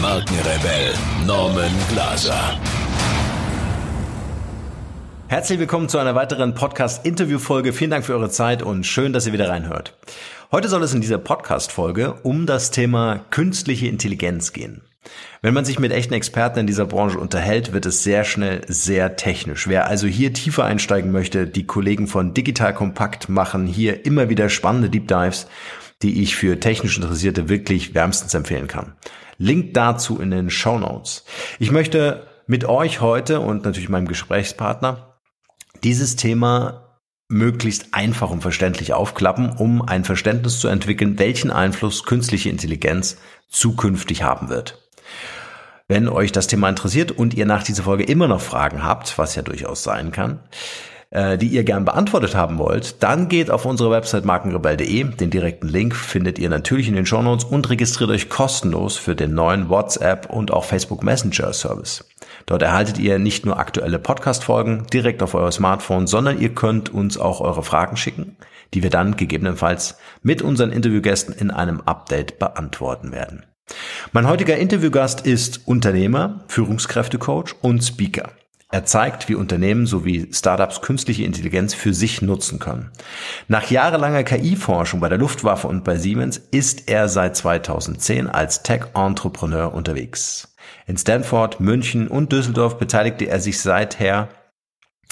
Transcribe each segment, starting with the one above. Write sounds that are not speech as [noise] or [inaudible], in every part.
Markenrebell Norman Glaser. Herzlich willkommen zu einer weiteren Podcast-Interview-Folge. Vielen Dank für eure Zeit und schön, dass ihr wieder reinhört. Heute soll es in dieser Podcast-Folge um das Thema künstliche Intelligenz gehen. Wenn man sich mit echten Experten in dieser Branche unterhält, wird es sehr schnell sehr technisch. Wer also hier tiefer einsteigen möchte, die Kollegen von Digital Kompakt machen hier immer wieder spannende Deep Dives, die ich für technisch Interessierte wirklich wärmstens empfehlen kann. Link dazu in den Show Notes. Ich möchte mit euch heute und natürlich meinem Gesprächspartner dieses Thema möglichst einfach und verständlich aufklappen, um ein Verständnis zu entwickeln, welchen Einfluss künstliche Intelligenz zukünftig haben wird. Wenn euch das Thema interessiert und ihr nach dieser Folge immer noch Fragen habt, was ja durchaus sein kann, äh, die ihr gern beantwortet haben wollt, dann geht auf unsere Website markenrebell.de. Den direkten Link findet ihr natürlich in den Shownotes und registriert euch kostenlos für den neuen WhatsApp und auch Facebook Messenger Service. Dort erhaltet ihr nicht nur aktuelle Podcast-Folgen direkt auf euer Smartphone, sondern ihr könnt uns auch eure Fragen schicken, die wir dann gegebenenfalls mit unseren Interviewgästen in einem Update beantworten werden. Mein heutiger Interviewgast ist Unternehmer, Führungskräftecoach und Speaker. Er zeigt, wie Unternehmen sowie Startups künstliche Intelligenz für sich nutzen können. Nach jahrelanger KI-Forschung bei der Luftwaffe und bei Siemens ist er seit 2010 als Tech-Entrepreneur unterwegs. In Stanford, München und Düsseldorf beteiligte er sich seither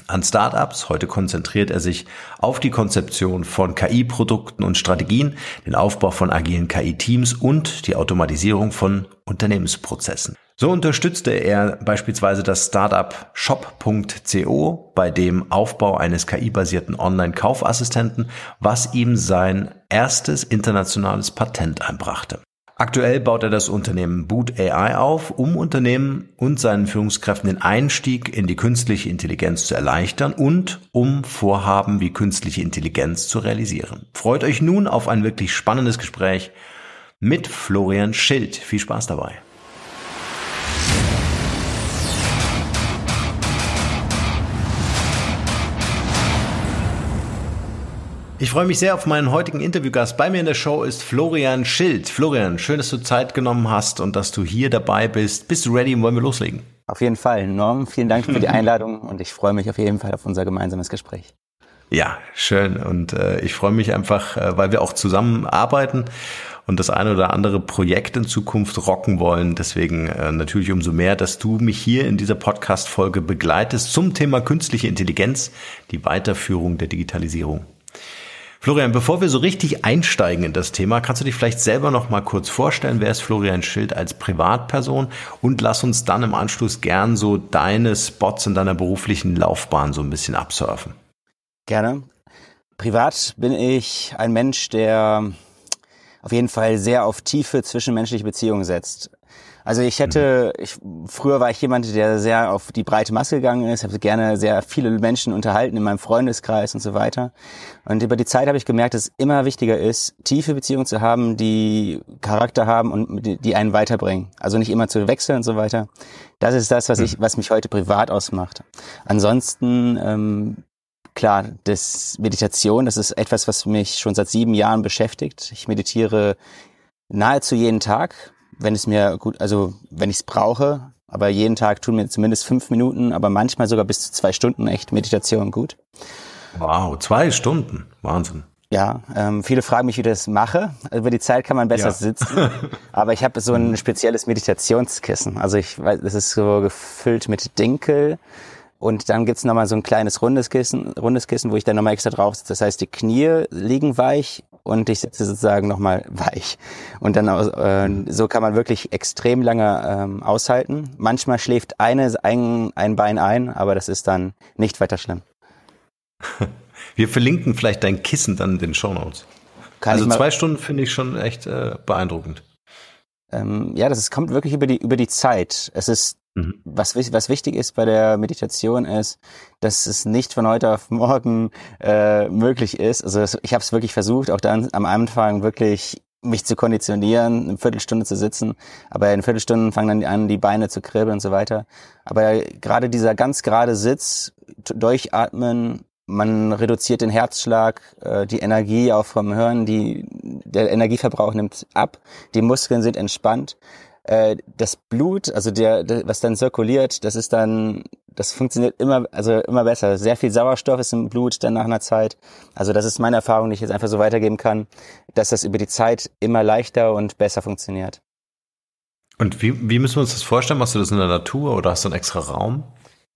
an Startups. Heute konzentriert er sich auf die Konzeption von KI-Produkten und Strategien, den Aufbau von agilen KI-Teams und die Automatisierung von Unternehmensprozessen. So unterstützte er beispielsweise das Startup shop.co bei dem Aufbau eines KI-basierten Online-Kaufassistenten, was ihm sein erstes internationales Patent einbrachte. Aktuell baut er das Unternehmen Boot AI auf, um Unternehmen und seinen Führungskräften den Einstieg in die künstliche Intelligenz zu erleichtern und um Vorhaben wie künstliche Intelligenz zu realisieren. Freut euch nun auf ein wirklich spannendes Gespräch mit Florian Schild. Viel Spaß dabei. Ich freue mich sehr auf meinen heutigen Interviewgast. Bei mir in der Show ist Florian Schild. Florian, schön, dass du Zeit genommen hast und dass du hier dabei bist. Bist du ready und wollen wir loslegen? Auf jeden Fall. Norm, vielen Dank für die Einladung [laughs] und ich freue mich auf jeden Fall auf unser gemeinsames Gespräch. Ja, schön. Und äh, ich freue mich einfach, äh, weil wir auch zusammenarbeiten und das eine oder andere Projekt in Zukunft rocken wollen. Deswegen äh, natürlich umso mehr, dass du mich hier in dieser Podcast-Folge begleitest zum Thema künstliche Intelligenz, die Weiterführung der Digitalisierung. Florian, bevor wir so richtig einsteigen in das Thema, kannst du dich vielleicht selber noch mal kurz vorstellen, wer ist Florian Schild als Privatperson und lass uns dann im Anschluss gern so deine Spots in deiner beruflichen Laufbahn so ein bisschen absurfen. Gerne. Privat bin ich ein Mensch, der auf jeden Fall sehr auf tiefe zwischenmenschliche Beziehungen setzt. Also ich hätte, mhm. ich, früher war ich jemand, der sehr auf die breite Masse gegangen ist, habe gerne sehr viele Menschen unterhalten in meinem Freundeskreis und so weiter. Und über die Zeit habe ich gemerkt, dass es immer wichtiger ist, tiefe Beziehungen zu haben, die Charakter haben und die, einen weiterbringen. Also nicht immer zu wechseln und so weiter. Das ist das, was ich, mhm. was mich heute privat ausmacht. Ansonsten ähm, klar, das Meditation, das ist etwas, was mich schon seit sieben Jahren beschäftigt. Ich meditiere nahezu jeden Tag wenn es mir gut, also wenn ich es brauche, aber jeden Tag tun mir zumindest fünf Minuten, aber manchmal sogar bis zu zwei Stunden echt Meditation gut. Wow, zwei Stunden, Wahnsinn. Ja, ähm, viele fragen mich, wie ich das mache. Über die Zeit kann man besser ja. sitzen, [laughs] aber ich habe so ein spezielles Meditationskissen. Also ich weiß, das ist so gefüllt mit Dinkel und dann gibt's nochmal so ein kleines rundes Kissen, rundes Kissen, wo ich dann nochmal extra drauf sitze. Das heißt, die Knie liegen weich und ich sitze sozusagen nochmal weich. Und dann äh, so kann man wirklich extrem lange ähm, aushalten. Manchmal schläft eine, ein, ein Bein ein, aber das ist dann nicht weiter schlimm. [laughs] Wir verlinken vielleicht dein Kissen dann in den Show Notes. also zwei Stunden finde ich schon echt äh, beeindruckend. Ähm, ja, das ist, kommt wirklich über die über die Zeit. Es ist Mhm. Was, was wichtig ist bei der Meditation ist, dass es nicht von heute auf morgen äh, möglich ist. Also ich habe es wirklich versucht, auch dann am Anfang wirklich mich zu konditionieren, eine Viertelstunde zu sitzen, aber in Viertelstunden fangen dann an, die Beine zu kribbeln und so weiter. Aber gerade dieser ganz gerade Sitz, durchatmen, man reduziert den Herzschlag, äh, die Energie auch vom Hören, die, der Energieverbrauch nimmt ab, die Muskeln sind entspannt. Äh, das Blut, also der, der, was dann zirkuliert, das ist dann, das funktioniert immer, also immer besser. Sehr viel Sauerstoff ist im Blut dann nach einer Zeit. Also das ist meine Erfahrung, die ich jetzt einfach so weitergeben kann, dass das über die Zeit immer leichter und besser funktioniert. Und wie, wie müssen wir uns das vorstellen? Machst du das in der Natur oder hast du einen extra Raum?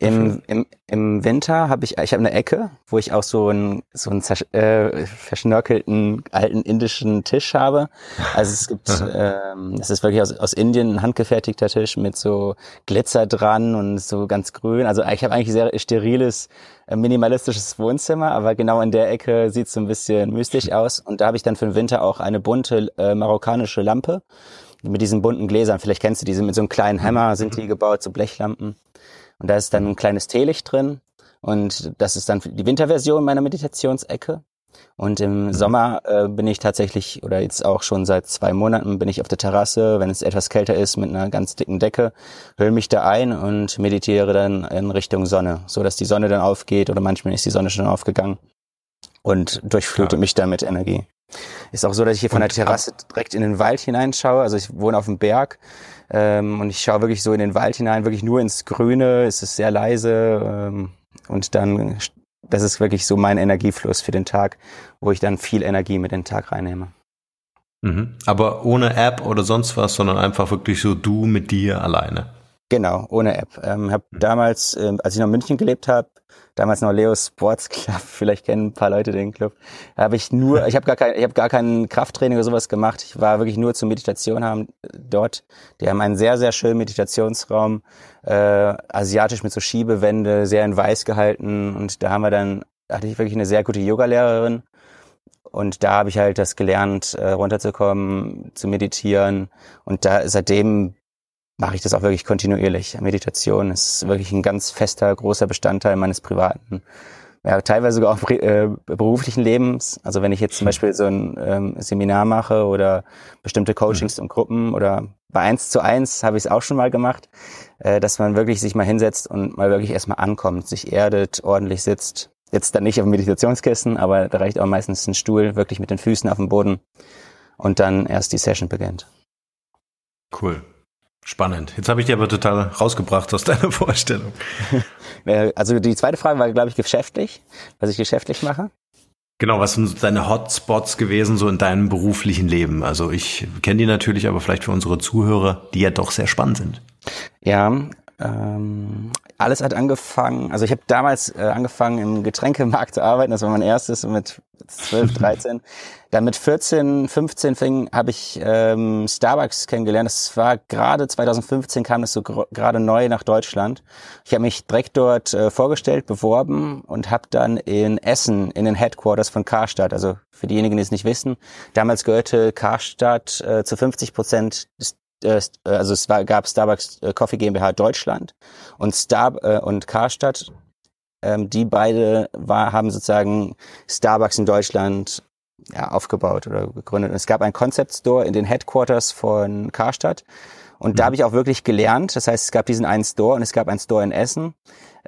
Im, im, im Winter habe ich, ich habe eine Ecke, wo ich auch so einen so einen äh, verschnörkelten alten indischen Tisch habe. Also es gibt, [laughs] ähm, es ist wirklich aus, aus Indien ein handgefertigter Tisch mit so Glitzer dran und so ganz grün. Also ich habe eigentlich sehr steriles, äh, minimalistisches Wohnzimmer, aber genau in der Ecke sieht es so ein bisschen mystisch [laughs] aus. Und da habe ich dann für den Winter auch eine bunte äh, marokkanische Lampe mit diesen bunten Gläsern. Vielleicht kennst du diese mit so einem kleinen Hammer sind die gebaut, so Blechlampen. Und da ist dann ein kleines Teelicht drin. Und das ist dann die Winterversion meiner Meditationsecke. Und im mhm. Sommer äh, bin ich tatsächlich, oder jetzt auch schon seit zwei Monaten, bin ich auf der Terrasse, wenn es etwas kälter ist, mit einer ganz dicken Decke, hülle mich da ein und meditiere dann in Richtung Sonne, so dass die Sonne dann aufgeht oder manchmal ist die Sonne schon aufgegangen und durchflutet ja. mich dann mit Energie. Ist auch so, dass ich hier von und der Terrasse direkt in den Wald hineinschaue. Also ich wohne auf dem Berg ähm, und ich schaue wirklich so in den Wald hinein, wirklich nur ins Grüne. Es ist sehr leise ähm, und dann, das ist wirklich so mein Energiefluss für den Tag, wo ich dann viel Energie mit den Tag reinnehme. Mhm. Aber ohne App oder sonst was, sondern einfach wirklich so du mit dir alleine. Genau, ohne App. Ähm, hab mhm. damals, äh, als ich noch in München gelebt habe, damals noch Leo Sports Club, [laughs] vielleicht kennen ein paar Leute den Club, habe ich nur, [laughs] ich habe gar kein, ich habe gar kein Krafttraining oder sowas gemacht. Ich war wirklich nur zur Meditation haben dort. Die haben einen sehr, sehr schönen Meditationsraum, äh, asiatisch mit so Schiebewände, sehr in weiß gehalten. Und da haben wir dann, hatte ich wirklich eine sehr gute Yogalehrerin. Und da habe ich halt das gelernt, äh, runterzukommen, zu meditieren. Und da seitdem mache ich das auch wirklich kontinuierlich. Meditation ist wirklich ein ganz fester, großer Bestandteil meines privaten, ja, teilweise sogar auch äh, beruflichen Lebens. Also wenn ich jetzt zum Beispiel so ein ähm, Seminar mache oder bestimmte Coachings mhm. und Gruppen oder bei eins zu eins habe ich es auch schon mal gemacht, äh, dass man wirklich sich mal hinsetzt und mal wirklich erstmal ankommt, sich erdet, ordentlich sitzt. Jetzt dann nicht auf dem Meditationskissen, aber da reicht auch meistens ein Stuhl, wirklich mit den Füßen auf dem Boden und dann erst die Session beginnt. Cool. Spannend. Jetzt habe ich dir aber total rausgebracht aus deiner [laughs] Vorstellung. [laughs] also die zweite Frage war, glaube ich, geschäftlich, was ich geschäftlich mache. Genau, was sind deine Hotspots gewesen so in deinem beruflichen Leben? Also ich kenne die natürlich, aber vielleicht für unsere Zuhörer, die ja doch sehr spannend sind. Ja, ähm, alles hat angefangen, also ich habe damals äh, angefangen im Getränkemarkt zu arbeiten, das war mein erstes mit 12, 13. [laughs] Dann mit 14, 15 fing, habe ich ähm, Starbucks kennengelernt. Das war gerade 2015 kam das so gerade neu nach Deutschland. Ich habe mich direkt dort äh, vorgestellt, beworben und habe dann in Essen in den Headquarters von Karstadt, also für diejenigen, die es nicht wissen, damals gehörte Karstadt äh, zu 50 Prozent des also es war, gab Starbucks äh, Coffee GmbH Deutschland und Star äh, und Karstadt. Ähm, die beide war, haben sozusagen Starbucks in Deutschland ja, aufgebaut oder gegründet. Und es gab einen Concept Store in den Headquarters von Karstadt. Und mhm. da habe ich auch wirklich gelernt. Das heißt, es gab diesen einen Store und es gab einen Store in Essen,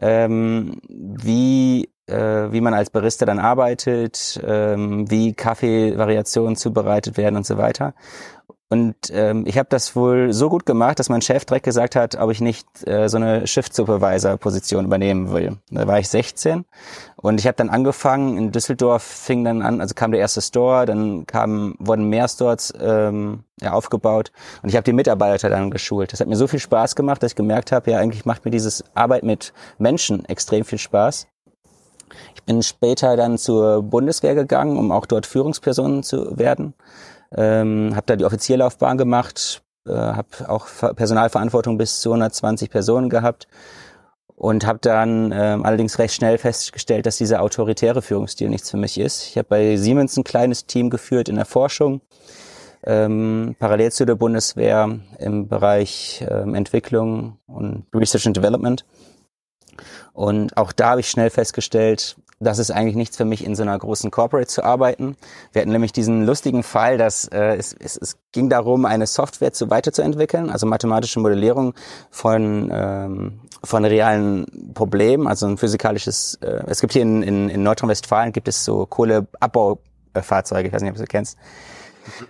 ähm, wie äh, wie man als Barista dann arbeitet, ähm, wie Kaffeevariationen zubereitet werden und so weiter. Und ähm, ich habe das wohl so gut gemacht, dass mein Chef direkt gesagt hat, ob ich nicht äh, so eine Shift-Supervisor-Position übernehmen will. Da war ich 16 und ich habe dann angefangen, in Düsseldorf fing dann an, also kam der erste Store, dann kamen, wurden mehr Stores ähm, ja, aufgebaut und ich habe die Mitarbeiter dann geschult. Das hat mir so viel Spaß gemacht, dass ich gemerkt habe, ja eigentlich macht mir dieses Arbeit mit Menschen extrem viel Spaß. Ich bin später dann zur Bundeswehr gegangen, um auch dort Führungspersonen zu werden ähm, habe da die Offizierlaufbahn gemacht, äh, habe auch Personalverantwortung bis zu 120 Personen gehabt und habe dann ähm, allerdings recht schnell festgestellt, dass dieser autoritäre Führungsstil nichts für mich ist. Ich habe bei Siemens ein kleines Team geführt in der Forschung, ähm, parallel zu der Bundeswehr im Bereich ähm, Entwicklung und Research and Development. Und auch da habe ich schnell festgestellt, das ist eigentlich nichts für mich, in so einer großen Corporate zu arbeiten. Wir hatten nämlich diesen lustigen Fall, dass äh, es, es, es ging darum, eine Software zu weiterzuentwickeln, also mathematische Modellierung von ähm, von realen Problemen, also ein physikalisches. Äh, es gibt hier in, in, in Nordrhein-Westfalen gibt es so Kohleabbaufahrzeuge, ich weiß nicht, ob du sie kennst.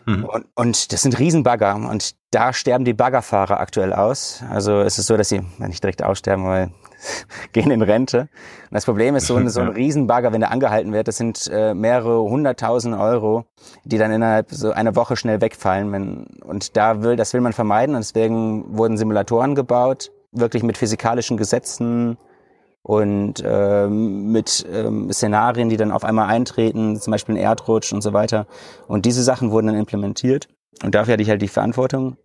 Mhm. Und, und das sind Riesenbagger und da sterben die Baggerfahrer aktuell aus. Also es ist so, dass sie nicht direkt aussterben, weil [laughs] gehen in Rente. Und das Problem ist, so ein, so ein [laughs] Riesenbagger, wenn der angehalten wird, das sind äh, mehrere hunderttausend Euro, die dann innerhalb so einer Woche schnell wegfallen. Wenn, und da will, das will man vermeiden und deswegen wurden Simulatoren gebaut, wirklich mit physikalischen Gesetzen und ähm, mit ähm, Szenarien, die dann auf einmal eintreten, zum Beispiel ein Erdrutsch und so weiter. Und diese Sachen wurden dann implementiert. Und dafür hatte ich halt die Verantwortung,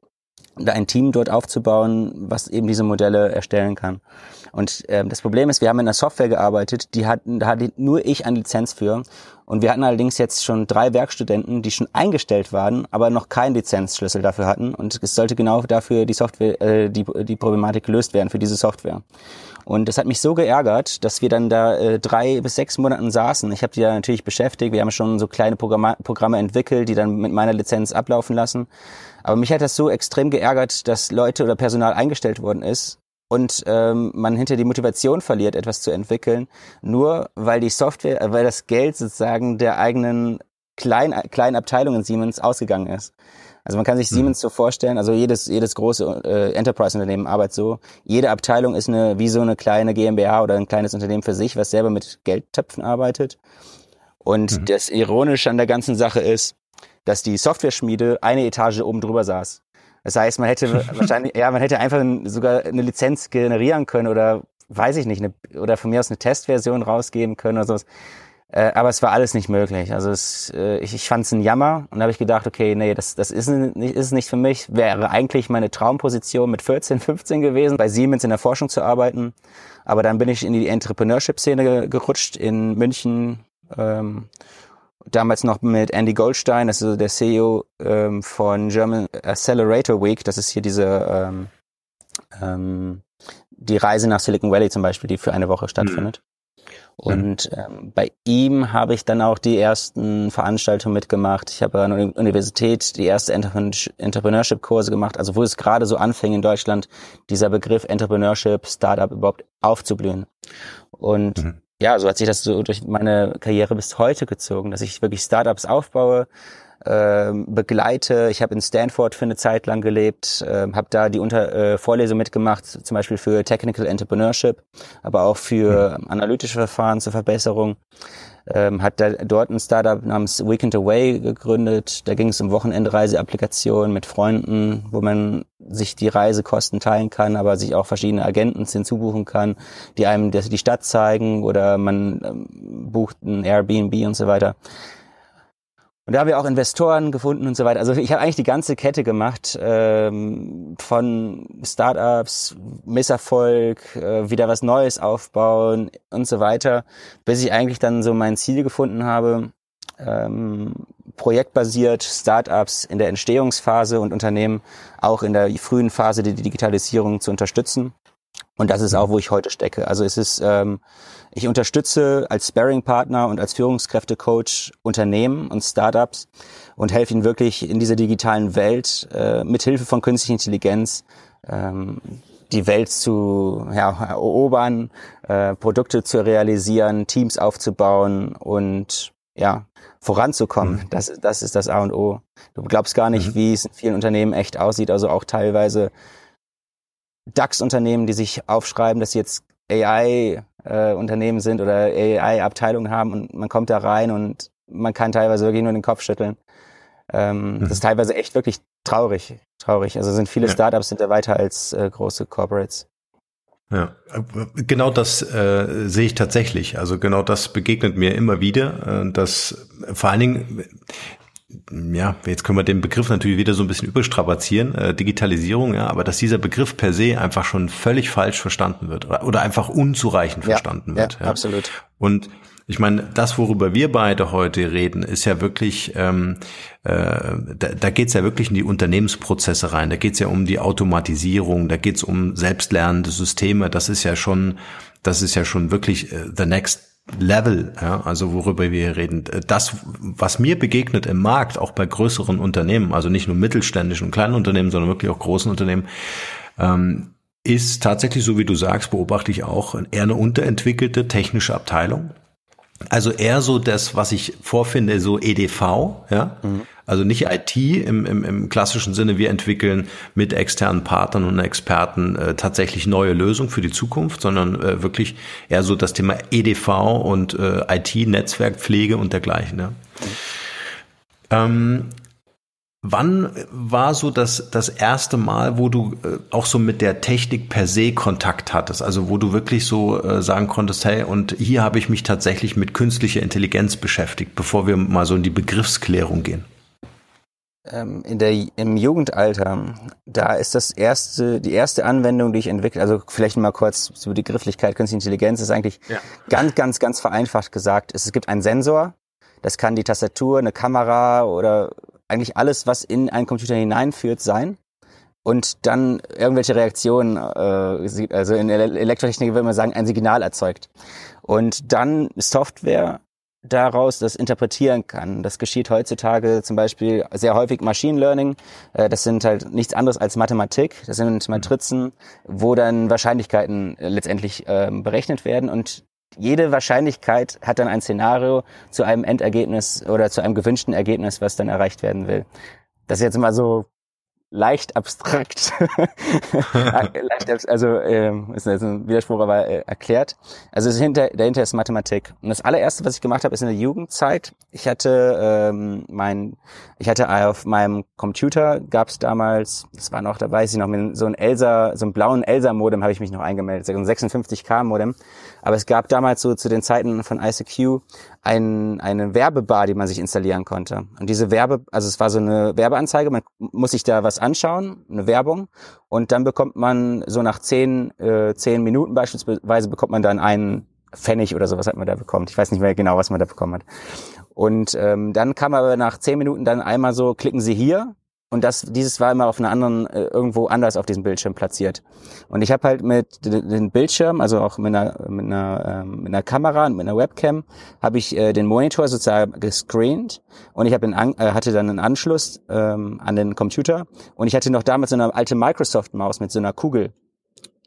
ein Team dort aufzubauen, was eben diese Modelle erstellen kann. Und ähm, das Problem ist, wir haben in einer Software gearbeitet, die hatten, da hatte nur ich eine Lizenz für. Und wir hatten allerdings jetzt schon drei Werkstudenten, die schon eingestellt waren, aber noch keinen Lizenzschlüssel dafür hatten. Und es sollte genau dafür die Software, äh, die, die Problematik gelöst werden für diese Software. Und das hat mich so geärgert, dass wir dann da äh, drei bis sechs Monaten saßen. Ich habe die da natürlich beschäftigt. Wir haben schon so kleine Programme, Programme entwickelt, die dann mit meiner Lizenz ablaufen lassen. Aber mich hat das so extrem geärgert, dass Leute oder Personal eingestellt worden ist und ähm, man hinter die Motivation verliert, etwas zu entwickeln, nur weil die Software, äh, weil das Geld sozusagen der eigenen kleinen, kleinen Abteilung in Siemens ausgegangen ist. Also man kann sich mhm. Siemens so vorstellen, also jedes, jedes große äh, Enterprise-Unternehmen arbeitet so. Jede Abteilung ist eine, wie so eine kleine GmbH oder ein kleines Unternehmen für sich, was selber mit Geldtöpfen arbeitet. Und mhm. das Ironische an der ganzen Sache ist, dass die Software-Schmiede eine Etage oben drüber saß. Das heißt, man hätte [laughs] wahrscheinlich, ja, man hätte einfach sogar eine Lizenz generieren können oder weiß ich nicht, eine, oder von mir aus eine Testversion rausgeben können oder sowas. Äh, aber es war alles nicht möglich. Also es, äh, ich, ich fand es ein Jammer und habe ich gedacht, okay, nee, das, das ist, nicht, ist nicht für mich. Wäre eigentlich meine Traumposition mit 14, 15 gewesen, bei Siemens in der Forschung zu arbeiten. Aber dann bin ich in die Entrepreneurship-Szene gerutscht in München. Ähm, damals noch mit Andy Goldstein, das ist der CEO ähm, von German Accelerator Week. Das ist hier diese ähm, ähm, die Reise nach Silicon Valley zum Beispiel, die für eine Woche stattfindet. Mhm. Und ähm, bei ihm habe ich dann auch die ersten Veranstaltungen mitgemacht. Ich habe an der Universität die erste Entrepreneurship-Kurse gemacht, also wo es gerade so anfing in Deutschland, dieser Begriff Entrepreneurship, Startup überhaupt aufzublühen. Und mhm ja, so hat sich das so durch meine Karriere bis heute gezogen, dass ich wirklich Startups aufbaue, äh, begleite. Ich habe in Stanford für eine Zeit lang gelebt, äh, habe da die Unter äh, Vorlesung mitgemacht, zum Beispiel für Technical Entrepreneurship, aber auch für mhm. analytische Verfahren zur Verbesserung ähm, hat da dort ein Startup namens Weekend Away gegründet. Da ging es um Wochenendreiseapplikationen mit Freunden, wo man sich die Reisekosten teilen kann, aber sich auch verschiedene Agenten hinzubuchen kann, die einem die Stadt zeigen oder man ähm, bucht ein Airbnb und so weiter. Und da haben wir auch Investoren gefunden und so weiter. Also ich habe eigentlich die ganze Kette gemacht, ähm, von Startups, Misserfolg, äh, wieder was Neues aufbauen und so weiter, bis ich eigentlich dann so mein Ziel gefunden habe, ähm, projektbasiert Startups in der Entstehungsphase und Unternehmen auch in der frühen Phase die Digitalisierung zu unterstützen. Und das ist auch, wo ich heute stecke. Also es ist, ähm, ich unterstütze als Sparring-Partner und als Führungskräfte-Coach Unternehmen und Startups und helfe ihnen wirklich in dieser digitalen Welt äh, mit Hilfe von künstlicher Intelligenz ähm, die Welt zu ja, erobern, äh, Produkte zu realisieren, Teams aufzubauen und ja, voranzukommen. Mhm. Das, das ist das A und O. Du glaubst gar nicht, mhm. wie es in vielen Unternehmen echt aussieht. Also auch teilweise DAX-Unternehmen, die sich aufschreiben, dass sie jetzt AI-Unternehmen äh, sind oder AI-Abteilungen haben und man kommt da rein und man kann teilweise wirklich nur den Kopf schütteln. Ähm, mhm. Das ist teilweise echt wirklich traurig, traurig. Also sind viele ja. Startups sind da weiter als äh, große Corporates. Ja, genau das äh, sehe ich tatsächlich. Also genau das begegnet mir immer wieder, äh, dass vor allen Dingen ja, jetzt können wir den Begriff natürlich wieder so ein bisschen überstrapazieren, äh, Digitalisierung, ja, aber dass dieser Begriff per se einfach schon völlig falsch verstanden wird oder, oder einfach unzureichend ja, verstanden wird. Ja, ja, absolut. Und Ich meine, das, worüber wir beide heute reden, ist ja wirklich, ähm, äh, da, da geht es ja wirklich in die Unternehmensprozesse rein. Da geht es ja um die Automatisierung, da geht es um selbstlernende Systeme. Das ist ja schon, das ist ja schon wirklich äh, the next Level, ja, also worüber wir hier reden. Das, was mir begegnet im Markt, auch bei größeren Unternehmen, also nicht nur mittelständischen und kleinen Unternehmen, sondern wirklich auch großen Unternehmen, ähm, ist tatsächlich, so wie du sagst, beobachte ich auch eher eine unterentwickelte technische Abteilung. Also eher so das, was ich vorfinde, so EDV, ja. Mhm. Also nicht IT im, im, im klassischen Sinne, wir entwickeln mit externen Partnern und Experten äh, tatsächlich neue Lösungen für die Zukunft, sondern äh, wirklich eher so das Thema EDV und äh, IT, Netzwerkpflege und dergleichen. Ja. Ähm, Wann war so das, das erste Mal, wo du äh, auch so mit der Technik per se Kontakt hattest? Also wo du wirklich so äh, sagen konntest, hey, und hier habe ich mich tatsächlich mit künstlicher Intelligenz beschäftigt, bevor wir mal so in die Begriffsklärung gehen. Ähm, in der, Im Jugendalter, da ist das erste, die erste Anwendung, die ich entwickle, also vielleicht mal kurz zur Begrifflichkeit künstliche Intelligenz, ist eigentlich ja. ganz, ganz, ganz vereinfacht gesagt. Es gibt einen Sensor, das kann die Tastatur, eine Kamera oder eigentlich alles, was in einen Computer hineinführt, sein und dann irgendwelche Reaktionen, äh, also in der Elektrotechnik würde man sagen, ein Signal erzeugt. Und dann Software daraus das interpretieren kann. Das geschieht heutzutage zum Beispiel sehr häufig Machine Learning. Äh, das sind halt nichts anderes als Mathematik. Das sind Matrizen, wo dann Wahrscheinlichkeiten letztendlich ähm, berechnet werden und jede Wahrscheinlichkeit hat dann ein Szenario zu einem Endergebnis oder zu einem gewünschten Ergebnis, was dann erreicht werden will. Das ist jetzt mal so leicht abstrakt. [laughs] leicht, also ähm, ist ein Widerspruch, aber äh, erklärt. Also hinter, dahinter ist Mathematik. Und das allererste, was ich gemacht habe, ist in der Jugendzeit. Ich hatte ähm, mein, ich hatte auf meinem Computer gab es damals, das war noch, da weiß ich noch, mit so ein Elsa, so einem blauen Elsa-Modem habe ich mich noch eingemeldet, so ein 56K-Modem. Aber es gab damals so zu den Zeiten von ICQ ein, eine Werbebar, die man sich installieren konnte. Und diese Werbe, also es war so eine Werbeanzeige, man muss sich da was anschauen, eine Werbung, und dann bekommt man so nach zehn, äh, zehn Minuten beispielsweise bekommt man dann einen Pfennig oder sowas hat man da bekommt. Ich weiß nicht mehr genau, was man da bekommen hat. Und ähm, dann kam aber nach zehn Minuten dann einmal so, klicken Sie hier und das, dieses war immer auf einer anderen, äh, irgendwo anders auf diesem Bildschirm platziert. Und ich habe halt mit den Bildschirm, also auch mit einer, mit einer, ähm, mit einer Kamera und mit einer Webcam, habe ich äh, den Monitor sozusagen gescreent. Und ich hab den, äh, hatte dann einen Anschluss ähm, an den Computer. Und ich hatte noch damals so eine alte Microsoft-Maus mit so einer Kugel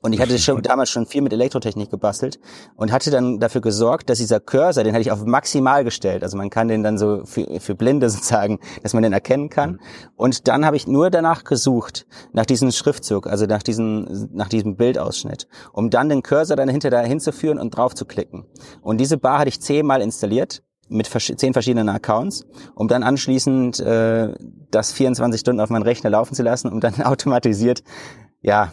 und ich hatte schon damals schon viel mit Elektrotechnik gebastelt und hatte dann dafür gesorgt, dass dieser Cursor, den hatte ich auf maximal gestellt. Also man kann den dann so für, für Blinde [laughs] sozusagen, dass man den erkennen kann. Mhm. Und dann habe ich nur danach gesucht, nach diesem Schriftzug, also nach diesem, nach diesem Bildausschnitt, um dann den Cursor dann hinter dahin zu führen und drauf zu klicken. Und diese Bar hatte ich zehnmal installiert mit zehn verschiedenen Accounts, um dann anschließend äh, das 24 Stunden auf meinen Rechner laufen zu lassen, um dann [laughs] automatisiert ja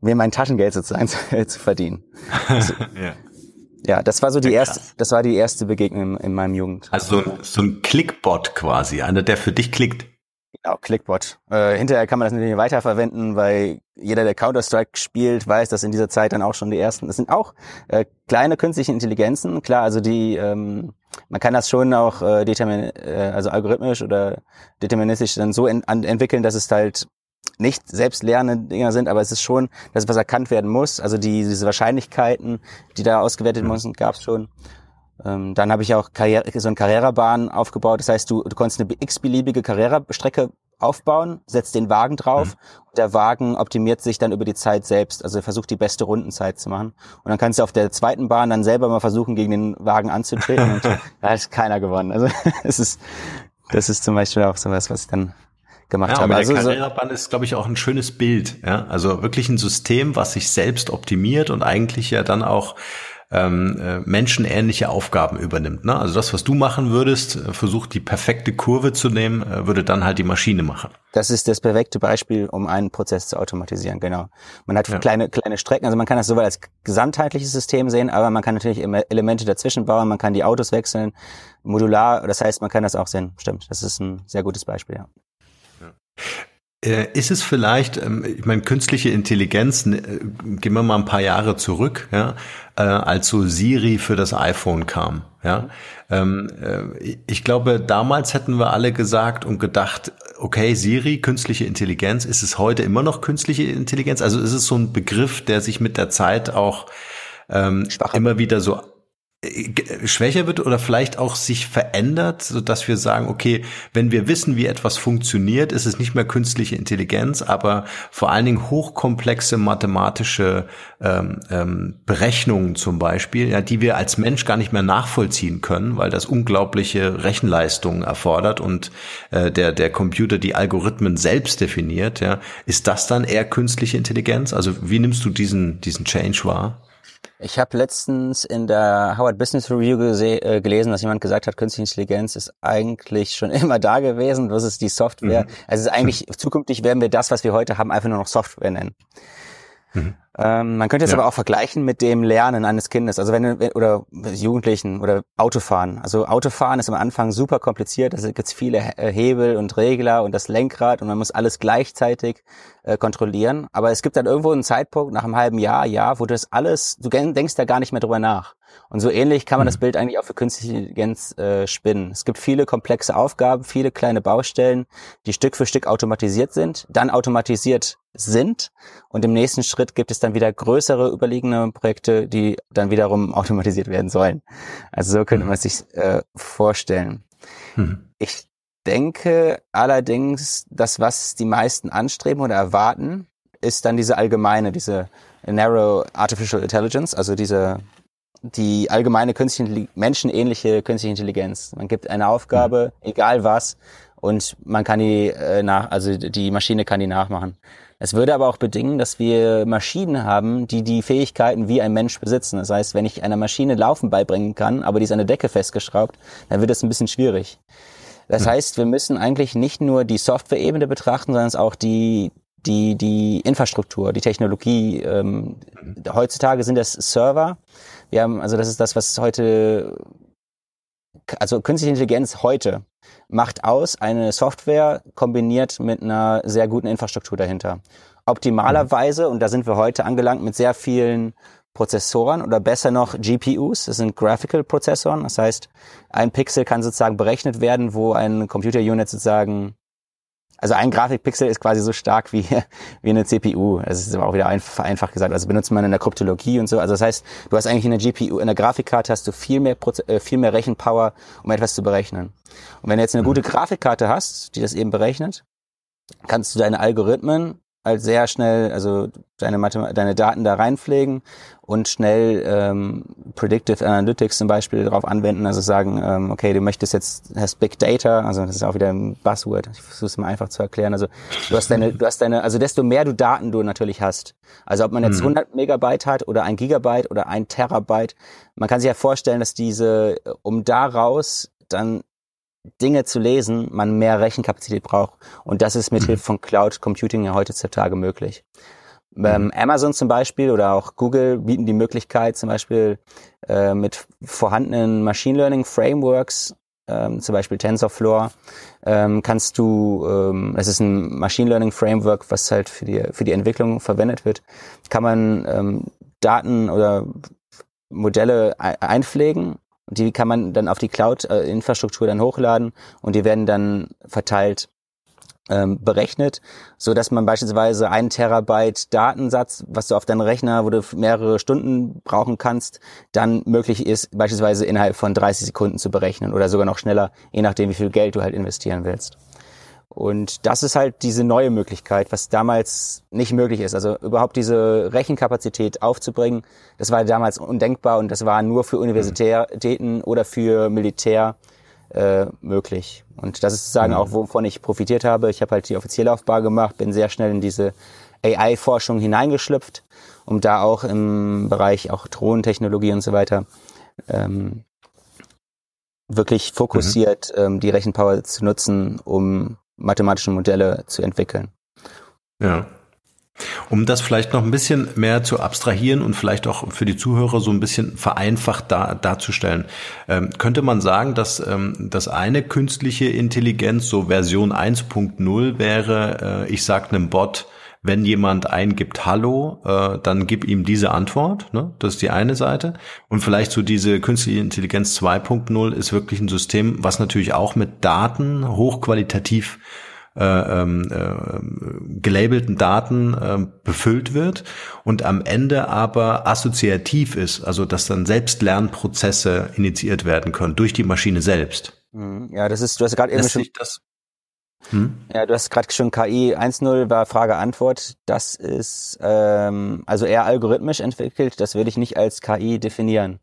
mir mein Taschengeld sozusagen [laughs] zu, zu verdienen. Also, [laughs] ja. ja. das war so die ja, erste, das war die erste Begegnung in, in meinem Jugend. Also so, so ein Clickbot quasi, einer, der für dich klickt. Genau, Clickbot. Äh, hinterher kann man das natürlich weiterverwenden, weil jeder, der Counter-Strike spielt, weiß, dass in dieser Zeit dann auch schon die ersten, das sind auch äh, kleine künstliche Intelligenzen, klar, also die, ähm, man kann das schon auch äh, determin äh, also algorithmisch oder deterministisch dann so ent entwickeln, dass es halt nicht selbstlernende Dinger sind, aber es ist schon, dass etwas erkannt werden muss. Also die, diese Wahrscheinlichkeiten, die da ausgewertet mhm. müssen, gab es schon. Ähm, dann habe ich auch Karriere, so eine Karrierebahn aufgebaut. Das heißt, du, du konntest eine x-beliebige Karrierestrecke aufbauen, setzt den Wagen drauf mhm. und der Wagen optimiert sich dann über die Zeit selbst. Also er versucht die beste Rundenzeit zu machen. Und dann kannst du auf der zweiten Bahn dann selber mal versuchen, gegen den Wagen anzutreten [laughs] und da hat keiner gewonnen. Also [laughs] es ist, das ist zum Beispiel auch sowas, was ich dann gemacht ja, habe. Also der Karrierebahn ist, glaube ich, auch ein schönes Bild. Ja? Also wirklich ein System, was sich selbst optimiert und eigentlich ja dann auch ähm, äh, menschenähnliche Aufgaben übernimmt. Ne? Also das, was du machen würdest, äh, versucht die perfekte Kurve zu nehmen, äh, würde dann halt die Maschine machen. Das ist das perfekte Beispiel, um einen Prozess zu automatisieren, genau. Man hat ja. kleine, kleine Strecken, also man kann das sowohl als gesamtheitliches System sehen, aber man kann natürlich Elemente dazwischen bauen, man kann die Autos wechseln, modular, das heißt, man kann das auch sehen, stimmt. Das ist ein sehr gutes Beispiel, ja. Äh, ist es vielleicht, ähm, ich meine, künstliche Intelligenz, ne, gehen wir mal ein paar Jahre zurück, ja, äh, als so Siri für das iPhone kam, ja. Ähm, äh, ich glaube, damals hätten wir alle gesagt und gedacht, okay, Siri, künstliche Intelligenz, ist es heute immer noch künstliche Intelligenz? Also ist es so ein Begriff, der sich mit der Zeit auch ähm, immer wieder so schwächer wird oder vielleicht auch sich verändert, so dass wir sagen, okay, wenn wir wissen, wie etwas funktioniert, ist es nicht mehr künstliche Intelligenz, aber vor allen Dingen hochkomplexe mathematische ähm, ähm, Berechnungen zum Beispiel, ja, die wir als Mensch gar nicht mehr nachvollziehen können, weil das unglaubliche Rechenleistungen erfordert und äh, der der Computer die Algorithmen selbst definiert, ja, ist das dann eher künstliche Intelligenz? Also wie nimmst du diesen diesen Change wahr? Ich habe letztens in der Howard Business Review äh, gelesen, dass jemand gesagt hat, künstliche Intelligenz ist eigentlich schon [laughs] immer da gewesen. Was ist die Software? Mhm. Also es ist eigentlich zukünftig werden wir das, was wir heute haben, einfach nur noch Software nennen. Mhm. Ähm, man könnte es ja. aber auch vergleichen mit dem Lernen eines Kindes, also wenn oder Jugendlichen oder Autofahren. Also Autofahren ist am Anfang super kompliziert, da gibt es viele äh, Hebel und Regler und das Lenkrad und man muss alles gleichzeitig äh, kontrollieren. Aber es gibt dann irgendwo einen Zeitpunkt nach einem halben Jahr, Jahr, wo das alles, du denkst da gar nicht mehr drüber nach. Und so ähnlich kann man mhm. das Bild eigentlich auch für künstliche Intelligenz äh, spinnen. Es gibt viele komplexe Aufgaben, viele kleine Baustellen, die Stück für Stück automatisiert sind, dann automatisiert sind und im nächsten Schritt gibt es dann wieder größere überliegende Projekte, die dann wiederum [laughs] automatisiert werden sollen. Also so könnte mhm. man sich äh, vorstellen. Mhm. Ich denke allerdings, dass was die meisten anstreben oder erwarten, ist dann diese allgemeine, diese Narrow Artificial Intelligence, also diese die allgemeine künstliche, menschenähnliche künstliche Intelligenz. Man gibt eine Aufgabe, mhm. egal was, und man kann die äh, nach, also die Maschine kann die nachmachen. Es würde aber auch bedingen, dass wir Maschinen haben, die die Fähigkeiten wie ein Mensch besitzen. Das heißt, wenn ich einer Maschine Laufen beibringen kann, aber die ist an der Decke festgeschraubt, dann wird es ein bisschen schwierig. Das mhm. heißt, wir müssen eigentlich nicht nur die Software-Ebene betrachten, sondern auch die die die Infrastruktur, die Technologie. Ähm, heutzutage sind das Server, wir haben, also das ist das, was heute, also künstliche Intelligenz heute macht aus eine Software kombiniert mit einer sehr guten Infrastruktur dahinter. Optimalerweise, und da sind wir heute angelangt, mit sehr vielen Prozessoren oder besser noch GPUs, das sind Graphical Prozessoren. Das heißt, ein Pixel kann sozusagen berechnet werden, wo ein Computer Unit sozusagen also ein Grafikpixel ist quasi so stark wie, [laughs] wie eine CPU. Das ist aber auch wieder einfach, einfach gesagt. Also benutzt man in der Kryptologie und so. Also das heißt, du hast eigentlich in der GPU, in der Grafikkarte hast du viel mehr, äh, viel mehr Rechenpower, um etwas zu berechnen. Und wenn du jetzt eine gute Grafikkarte hast, die das eben berechnet, kannst du deine Algorithmen halt sehr schnell, also deine, Mathema deine Daten da reinpflegen und schnell ähm, Predictive Analytics zum Beispiel darauf anwenden, also sagen, ähm, okay, du möchtest jetzt, hast Big Data, also das ist auch wieder ein Buzzword, ich versuche es mal einfach zu erklären, also du hast deine, du hast deine, also desto mehr du Daten du natürlich hast, also ob man jetzt 100 mhm. Megabyte hat oder ein Gigabyte oder ein Terabyte, man kann sich ja vorstellen, dass diese, um daraus dann Dinge zu lesen, man mehr Rechenkapazität braucht. Und das ist mit Hilfe von Cloud Computing ja heutzutage möglich. Ähm, mhm. Amazon zum Beispiel oder auch Google bieten die Möglichkeit, zum Beispiel äh, mit vorhandenen Machine Learning Frameworks, ähm, zum Beispiel TensorFlow, ähm, kannst du, ähm, das ist ein Machine Learning Framework, was halt für die, für die Entwicklung verwendet wird, kann man ähm, Daten oder Modelle einpflegen und die kann man dann auf die Cloud-Infrastruktur dann hochladen und die werden dann verteilt ähm, berechnet, so dass man beispielsweise einen Terabyte Datensatz, was du auf deinen Rechner, wo du mehrere Stunden brauchen kannst, dann möglich ist, beispielsweise innerhalb von 30 Sekunden zu berechnen oder sogar noch schneller, je nachdem, wie viel Geld du halt investieren willst. Und das ist halt diese neue Möglichkeit, was damals nicht möglich ist. Also überhaupt diese Rechenkapazität aufzubringen, das war damals undenkbar und das war nur für Universitäten oder für Militär äh, möglich. Und das ist sozusagen mhm. auch, wovon ich profitiert habe. Ich habe halt die Offizierlaufbahn gemacht, bin sehr schnell in diese AI-Forschung hineingeschlüpft, um da auch im Bereich auch Drohnentechnologie und so weiter ähm, wirklich fokussiert mhm. ähm, die Rechenpower zu nutzen, um mathematische Modelle zu entwickeln. Ja. Um das vielleicht noch ein bisschen mehr zu abstrahieren und vielleicht auch für die Zuhörer so ein bisschen vereinfacht dar, darzustellen, ähm, könnte man sagen, dass ähm, das eine künstliche Intelligenz, so Version 1.0 wäre, äh, ich sage einem Bot, wenn jemand eingibt Hallo, äh, dann gib ihm diese Antwort. Ne? Das ist die eine Seite. Und vielleicht so diese künstliche Intelligenz 2.0 ist wirklich ein System, was natürlich auch mit Daten hochqualitativ äh, ähm, äh, gelabelten Daten äh, befüllt wird und am Ende aber assoziativ ist, also dass dann Selbstlernprozesse initiiert werden können durch die Maschine selbst. Mhm. Ja, das ist, du hast gerade eben schon, das hm? Ja, du hast gerade schon KI 1.0 war Frage-Antwort. Das ist ähm, also eher algorithmisch entwickelt. Das würde ich nicht als KI definieren.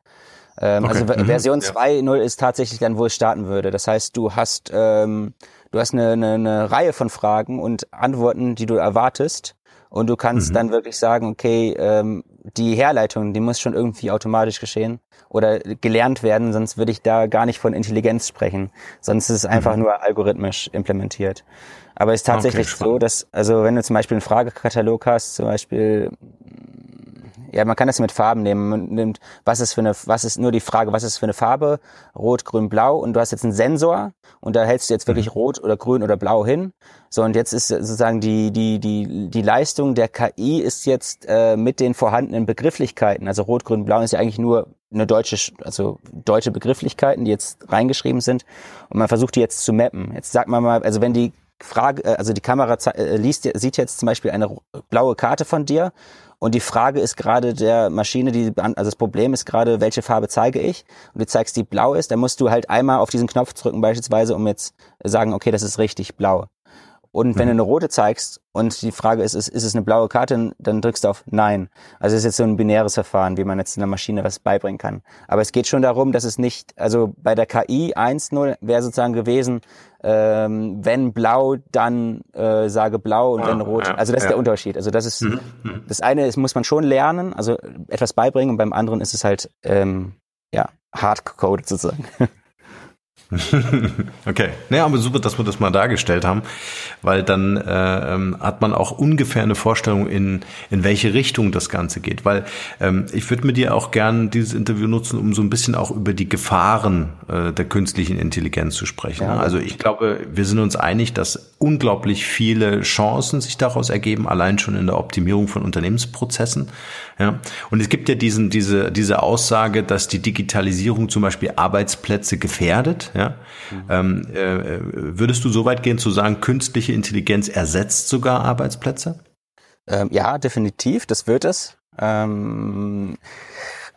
Ähm, okay. Also mhm. Version ja. 2.0 ist tatsächlich dann, wo es starten würde. Das heißt, du hast ähm, du hast eine, eine, eine Reihe von Fragen und Antworten, die du erwartest. Und du kannst mhm. dann wirklich sagen, okay, ähm, die Herleitung, die muss schon irgendwie automatisch geschehen oder gelernt werden, sonst würde ich da gar nicht von Intelligenz sprechen. Sonst ist es einfach mhm. nur algorithmisch implementiert. Aber es ist tatsächlich okay, so, dass, also wenn du zum Beispiel einen Fragekatalog hast, zum Beispiel ja, man kann das mit Farben nehmen. Man nimmt, was ist für eine, was ist nur die Frage, was ist für eine Farbe? Rot, grün, blau. Und du hast jetzt einen Sensor und da hältst du jetzt wirklich mhm. rot oder grün oder blau hin. So, und jetzt ist sozusagen die, die, die, die Leistung der KI ist jetzt äh, mit den vorhandenen Begrifflichkeiten, also rot, grün, blau ist ja eigentlich nur eine deutsche, also deutsche Begrifflichkeiten, die jetzt reingeschrieben sind. Und man versucht die jetzt zu mappen. Jetzt sagt man mal, also wenn die Frage, äh, also die Kamera äh, liest, sieht jetzt zum Beispiel eine blaue Karte von dir und die Frage ist gerade der Maschine, die, also das Problem ist gerade, welche Farbe zeige ich? Und du zeigst, die blau ist, dann musst du halt einmal auf diesen Knopf drücken beispielsweise, um jetzt sagen, okay, das ist richtig blau. Und wenn mhm. du eine rote zeigst und die Frage ist, ist, ist es eine blaue Karte, dann drückst du auf Nein. Also es ist jetzt so ein binäres Verfahren, wie man jetzt einer Maschine was beibringen kann. Aber es geht schon darum, dass es nicht, also bei der KI 1.0 wäre sozusagen gewesen, ähm, wenn blau, dann äh, sage blau und ah, wenn rot. Ja, also das ist ja. der Unterschied. Also das ist mhm, mhm. das eine ist, muss man schon lernen, also etwas beibringen und beim anderen ist es halt ähm, ja hardcoded sozusagen. [laughs] [laughs] okay, naja, aber super, dass wir das mal dargestellt haben, weil dann äh, ähm, hat man auch ungefähr eine Vorstellung, in, in welche Richtung das Ganze geht. Weil ähm, ich würde mit dir auch gern dieses Interview nutzen, um so ein bisschen auch über die Gefahren äh, der künstlichen Intelligenz zu sprechen. Ja. Also ich glaube, wir sind uns einig, dass unglaublich viele Chancen sich daraus ergeben, allein schon in der Optimierung von Unternehmensprozessen. Ja. Und es gibt ja diesen, diese, diese Aussage, dass die Digitalisierung zum Beispiel Arbeitsplätze gefährdet. Ja? Mhm. Ähm, äh, würdest du so weit gehen zu sagen, künstliche Intelligenz ersetzt sogar Arbeitsplätze? Ähm, ja, definitiv, das wird es. Ähm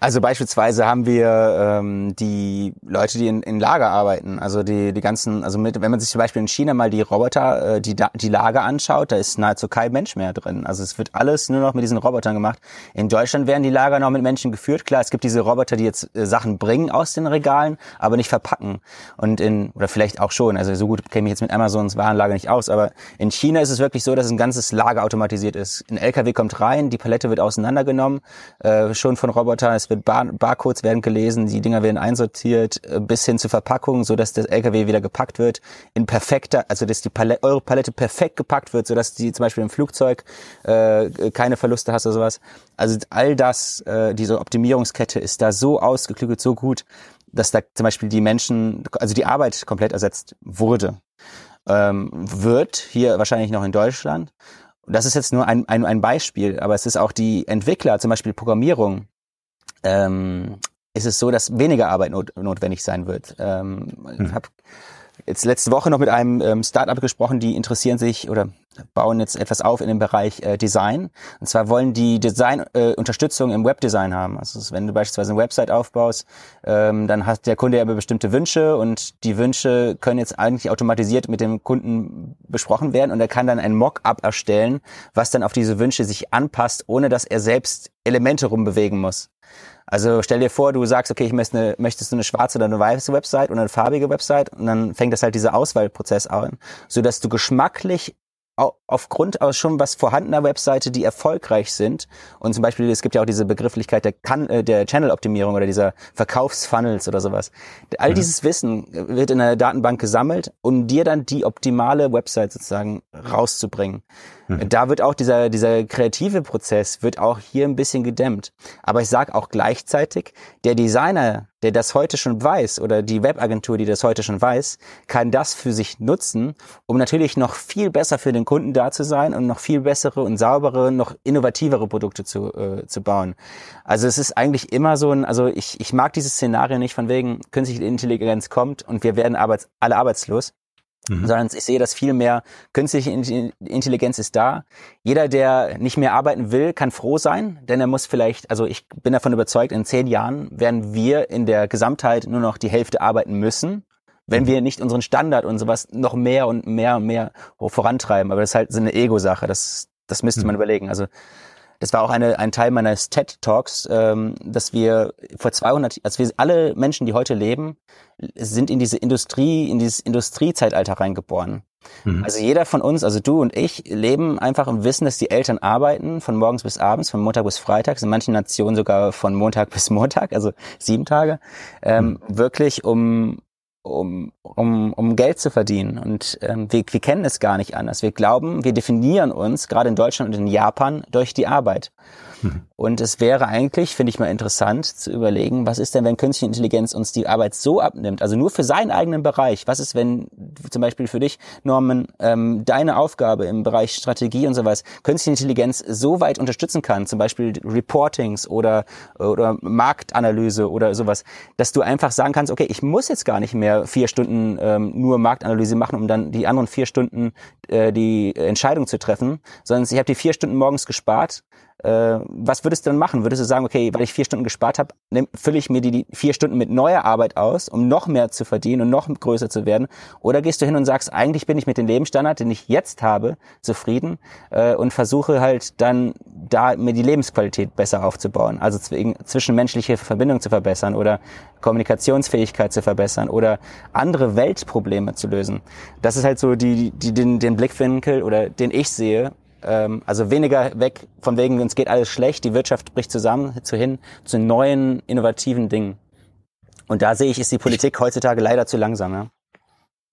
also beispielsweise haben wir ähm, die Leute, die in, in Lager arbeiten, also die die ganzen, also mit, wenn man sich zum Beispiel in China mal die Roboter, äh, die die Lager anschaut, da ist nahezu kein Mensch mehr drin. Also es wird alles nur noch mit diesen Robotern gemacht. In Deutschland werden die Lager noch mit Menschen geführt. Klar, es gibt diese Roboter, die jetzt äh, Sachen bringen aus den Regalen, aber nicht verpacken. Und in oder vielleicht auch schon. Also so gut kenne ich jetzt mit Amazons Warenlager nicht aus, aber in China ist es wirklich so, dass ein ganzes Lager automatisiert ist. Ein LKW kommt rein, die Palette wird auseinandergenommen, äh, schon von Robotern. Wird Bar Barcodes werden gelesen, die Dinger werden einsortiert, äh, bis hin zur Verpackung, so dass das LKW wieder gepackt wird in perfekter, also dass die Palette, eure Palette perfekt gepackt wird, so dass die zum Beispiel im Flugzeug äh, keine Verluste hast oder sowas. Also all das, äh, diese Optimierungskette ist da so ausgeklügelt, so gut, dass da zum Beispiel die Menschen, also die Arbeit komplett ersetzt wurde. Ähm, wird hier wahrscheinlich noch in Deutschland. Das ist jetzt nur ein, ein, ein Beispiel, aber es ist auch die Entwickler, zum Beispiel Programmierung, ähm, ist es so, dass weniger Arbeit not notwendig sein wird. Ähm, hm. Ich habe jetzt letzte Woche noch mit einem ähm, Startup gesprochen, die interessieren sich oder bauen jetzt etwas auf in dem Bereich äh, Design. Und zwar wollen die Design-Unterstützung äh, im Webdesign haben. Also wenn du beispielsweise eine Website aufbaust, ähm, dann hat der Kunde ja bestimmte Wünsche und die Wünsche können jetzt eigentlich automatisiert mit dem Kunden besprochen werden und er kann dann ein Mock-up erstellen, was dann auf diese Wünsche sich anpasst, ohne dass er selbst Elemente rumbewegen muss. Also stell dir vor, du sagst, okay, ich möchte eine, möchtest du eine schwarze oder eine weiße Website oder eine farbige Website? Und dann fängt das halt dieser Auswahlprozess an, so dass du geschmacklich aufgrund aus schon was vorhandener Webseite, die erfolgreich sind und zum Beispiel, es gibt ja auch diese Begrifflichkeit der, äh, der Channel-Optimierung oder dieser Verkaufsfunnels oder sowas. All mhm. dieses Wissen wird in einer Datenbank gesammelt, um dir dann die optimale Website sozusagen rauszubringen. Mhm. Da wird auch dieser, dieser kreative Prozess wird auch hier ein bisschen gedämmt. Aber ich sage auch gleichzeitig, der Designer, der das heute schon weiß oder die Webagentur, die das heute schon weiß, kann das für sich nutzen, um natürlich noch viel besser für den Kunden da zu sein und noch viel bessere und saubere, noch innovativere Produkte zu, äh, zu bauen. Also es ist eigentlich immer so ein, also ich, ich mag dieses Szenario nicht von wegen künstliche Intelligenz kommt und wir werden arbeits, alle arbeitslos Mhm. sondern ich sehe das viel mehr, künstliche Intelligenz ist da. Jeder, der nicht mehr arbeiten will, kann froh sein, denn er muss vielleicht, also ich bin davon überzeugt, in zehn Jahren werden wir in der Gesamtheit nur noch die Hälfte arbeiten müssen, wenn wir nicht unseren Standard und sowas noch mehr und mehr und mehr vorantreiben. Aber das ist halt so eine Ego-Sache, das, das müsste man mhm. überlegen. Also das war auch eine, ein Teil meines TED Talks, ähm, dass wir vor 200, also wir alle Menschen, die heute leben, sind in diese Industrie, in dieses Industriezeitalter reingeboren. Mhm. Also jeder von uns, also du und ich, leben einfach im Wissen, dass die Eltern arbeiten von morgens bis abends, von Montag bis Freitag, in manchen Nationen sogar von Montag [laughs] bis Montag, also sieben Tage, ähm, mhm. wirklich um um, um, um Geld zu verdienen. Und ähm, wir, wir kennen es gar nicht anders. Wir glauben, wir definieren uns, gerade in Deutschland und in Japan, durch die Arbeit. Mhm. Und es wäre eigentlich, finde ich mal interessant, zu überlegen, was ist denn, wenn künstliche Intelligenz uns die Arbeit so abnimmt, also nur für seinen eigenen Bereich. Was ist, wenn zum Beispiel für dich, Norman, ähm, deine Aufgabe im Bereich Strategie und sowas, künstliche Intelligenz so weit unterstützen kann, zum Beispiel Reportings oder, oder Marktanalyse oder sowas, dass du einfach sagen kannst, okay, ich muss jetzt gar nicht mehr vier Stunden ähm, nur Marktanalyse machen, um dann die anderen vier Stunden äh, die Entscheidung zu treffen, sondern ich habe die vier Stunden morgens gespart. Äh, was würdest du dann machen? Würdest du sagen, okay, weil ich vier Stunden gespart habe, fülle ich mir die, die vier Stunden mit neuer Arbeit aus, um noch mehr zu verdienen und noch größer zu werden? Oder gehst du hin und sagst, eigentlich bin ich mit dem Lebensstandard, den ich jetzt habe, zufrieden äh, und versuche halt dann da mir die Lebensqualität besser aufzubauen, also zwischenmenschliche Verbindung zu verbessern oder Kommunikationsfähigkeit zu verbessern oder andere Weltprobleme zu lösen. Das ist halt so die, die, den, den Blickwinkel oder den ich sehe, ähm, also weniger weg von wegen, uns geht alles schlecht, die Wirtschaft bricht zusammen, zu hin zu neuen, innovativen Dingen. Und da sehe ich, ist die Politik heutzutage leider zu langsam. Ja.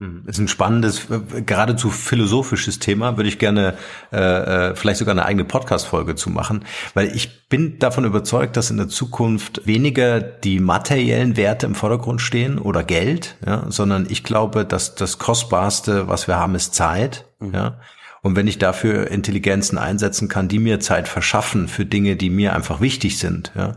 Hm, ist ein spannendes, äh, geradezu philosophisches Thema, würde ich gerne äh, äh, vielleicht sogar eine eigene Podcast-Folge zu machen, weil ich bin davon überzeugt, dass in der Zukunft weniger die materiellen Werte im Vordergrund stehen oder Geld, ja, sondern ich glaube, dass das Kostbarste, was wir haben, ist Zeit. Mhm. Ja. Und wenn ich dafür Intelligenzen einsetzen kann, die mir Zeit verschaffen für Dinge, die mir einfach wichtig sind, ja,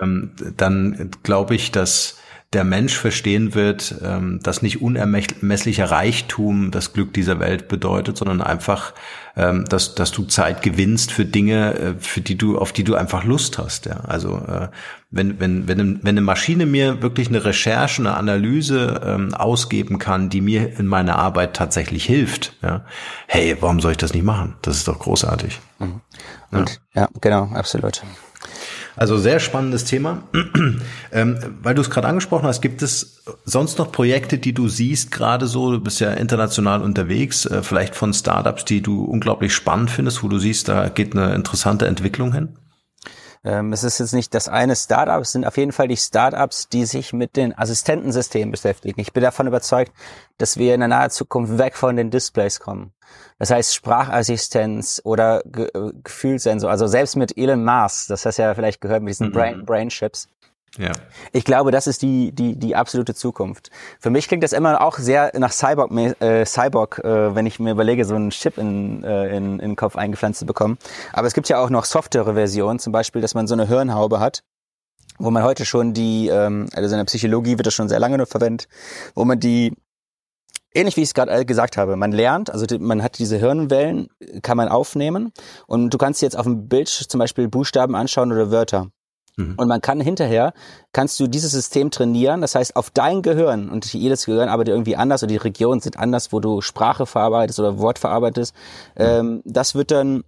ähm, dann glaube ich, dass der Mensch verstehen wird, ähm, dass nicht unermesslicher Reichtum das Glück dieser Welt bedeutet, sondern einfach, ähm, dass, dass du Zeit gewinnst für Dinge, äh, für die du, auf die du einfach Lust hast. Ja. Also äh, wenn, wenn, wenn, wenn eine Maschine mir wirklich eine Recherche, eine Analyse ähm, ausgeben kann, die mir in meiner Arbeit tatsächlich hilft, ja, hey, warum soll ich das nicht machen? Das ist doch großartig. Mhm. Und ja, ja genau, absolut. Also sehr spannendes Thema. [clears throat] ähm, weil du es gerade angesprochen hast, gibt es sonst noch Projekte, die du siehst, gerade so, du bist ja international unterwegs, äh, vielleicht von Startups, die du unglaublich spannend findest, wo du siehst, da geht eine interessante Entwicklung hin? Ähm, es ist jetzt nicht das eine Startup, es sind auf jeden Fall die Startups, die sich mit den Assistentensystemen beschäftigen. Ich bin davon überzeugt, dass wir in der nahen Zukunft weg von den Displays kommen. Das heißt Sprachassistenz oder Ge äh, Gefühlssensor. Also selbst mit Elon Musk, das hast du ja vielleicht gehört mit diesen mhm. Brain, Brain Chips. Ja. Ich glaube, das ist die, die, die absolute Zukunft. Für mich klingt das immer auch sehr nach Cyborg, äh, Cyborg äh, wenn ich mir überlege, so einen Chip in, äh, in, in den Kopf eingepflanzt zu bekommen. Aber es gibt ja auch noch softere Versionen, zum Beispiel, dass man so eine Hirnhaube hat, wo man heute schon die, ähm, also in der Psychologie wird das schon sehr lange nur verwendet, wo man die Ähnlich wie ich es gerade gesagt habe, man lernt, also man hat diese Hirnwellen, kann man aufnehmen und du kannst jetzt auf dem Bild zum Beispiel Buchstaben anschauen oder Wörter. Mhm. Und man kann hinterher, kannst du dieses System trainieren, das heißt auf dein Gehirn, und jedes Gehirn arbeitet irgendwie anders oder die Regionen sind anders, wo du Sprache verarbeitest oder Wort verarbeitest, mhm. ähm, das wird dann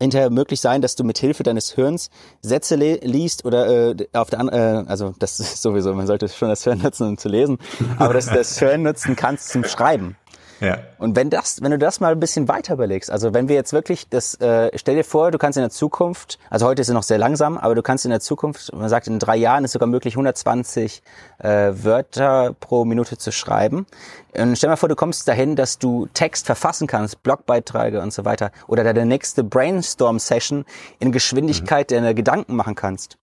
hinterher möglich sein, dass du mit Hilfe deines Hirns Sätze liest oder äh, auf der äh, also das ist sowieso, man sollte schon das Hirn nutzen, um zu lesen, aber dass das Hirn nutzen kannst zum Schreiben. Ja. Und wenn das, wenn du das mal ein bisschen weiter überlegst, also wenn wir jetzt wirklich das, äh, stell dir vor, du kannst in der Zukunft, also heute ist es noch sehr langsam, aber du kannst in der Zukunft, man sagt in drei Jahren ist sogar möglich, 120 äh, Wörter pro Minute zu schreiben. Und stell dir mal vor, du kommst dahin, dass du Text verfassen kannst, Blogbeiträge und so weiter, oder deine nächste Brainstorm-Session in Geschwindigkeit mhm. deiner Gedanken machen kannst.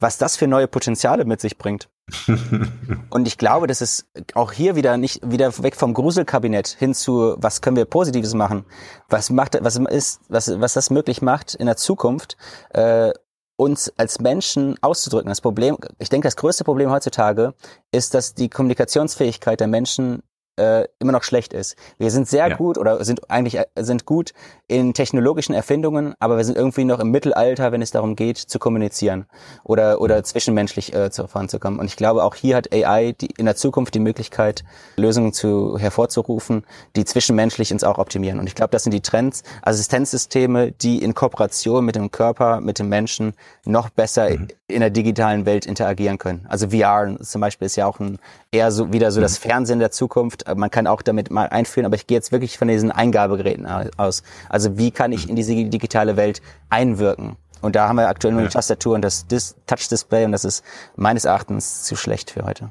Was das für neue Potenziale mit sich bringt. [laughs] und ich glaube, dass es auch hier wieder nicht wieder weg vom Gruselkabinett hin zu was können wir Positives machen, was macht was ist was was das möglich macht in der Zukunft äh, uns als Menschen auszudrücken. Das Problem, ich denke, das größte Problem heutzutage ist, dass die Kommunikationsfähigkeit der Menschen äh, immer noch schlecht ist. Wir sind sehr ja. gut oder sind eigentlich äh, sind gut in technologischen Erfindungen, aber wir sind irgendwie noch im Mittelalter, wenn es darum geht, zu kommunizieren oder oder mhm. zwischenmenschlich äh, zu voranzukommen. Und ich glaube, auch hier hat AI die, in der Zukunft die Möglichkeit, Lösungen zu hervorzurufen, die zwischenmenschlich uns auch optimieren. Und ich glaube, das sind die Trends, Assistenzsysteme, die in Kooperation mit dem Körper, mit dem Menschen noch besser mhm. in der digitalen Welt interagieren können. Also VR zum Beispiel ist ja auch ein eher so wieder so mhm. das Fernsehen der Zukunft man kann auch damit mal einführen, aber ich gehe jetzt wirklich von diesen Eingabegeräten aus. Also wie kann ich in diese digitale Welt einwirken? Und da haben wir aktuell nur die Tastatur und das Touch-Display und das ist meines Erachtens zu schlecht für heute.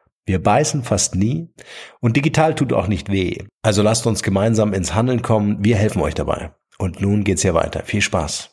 Wir beißen fast nie und digital tut auch nicht weh. Also lasst uns gemeinsam ins Handeln kommen. Wir helfen euch dabei. Und nun geht's hier weiter. Viel Spaß.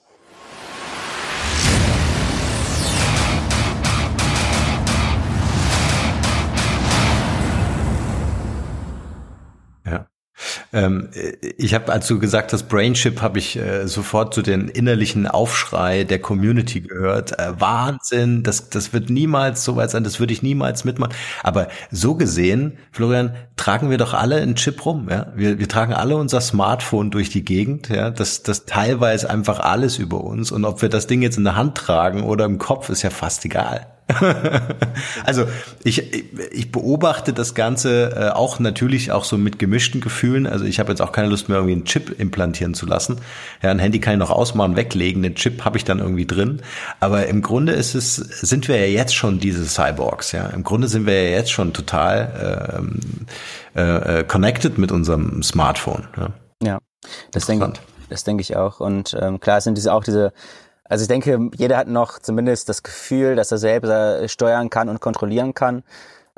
Ähm, ich habe, als du gesagt hast, Brainship, habe ich äh, sofort zu den innerlichen Aufschrei der Community gehört. Äh, Wahnsinn, das, das wird niemals so weit sein, das würde ich niemals mitmachen. Aber so gesehen, Florian, tragen wir doch alle einen Chip rum. Ja? Wir, wir tragen alle unser Smartphone durch die Gegend. Ja? Das, das teilweise einfach alles über uns. Und ob wir das Ding jetzt in der Hand tragen oder im Kopf, ist ja fast egal. [laughs] also ich, ich beobachte das Ganze äh, auch natürlich auch so mit gemischten Gefühlen. Also ich habe jetzt auch keine Lust mehr, irgendwie einen Chip implantieren zu lassen. Ja, ein Handy kann ich noch ausmachen, weglegen, den Chip habe ich dann irgendwie drin. Aber im Grunde ist es, sind wir ja jetzt schon diese Cyborgs. Ja, im Grunde sind wir ja jetzt schon total ähm, äh, äh connected mit unserem Smartphone. Ja, ja das denke das denke ich auch. Und ähm, klar sind diese auch diese also ich denke, jeder hat noch zumindest das Gefühl, dass er selber steuern kann und kontrollieren kann,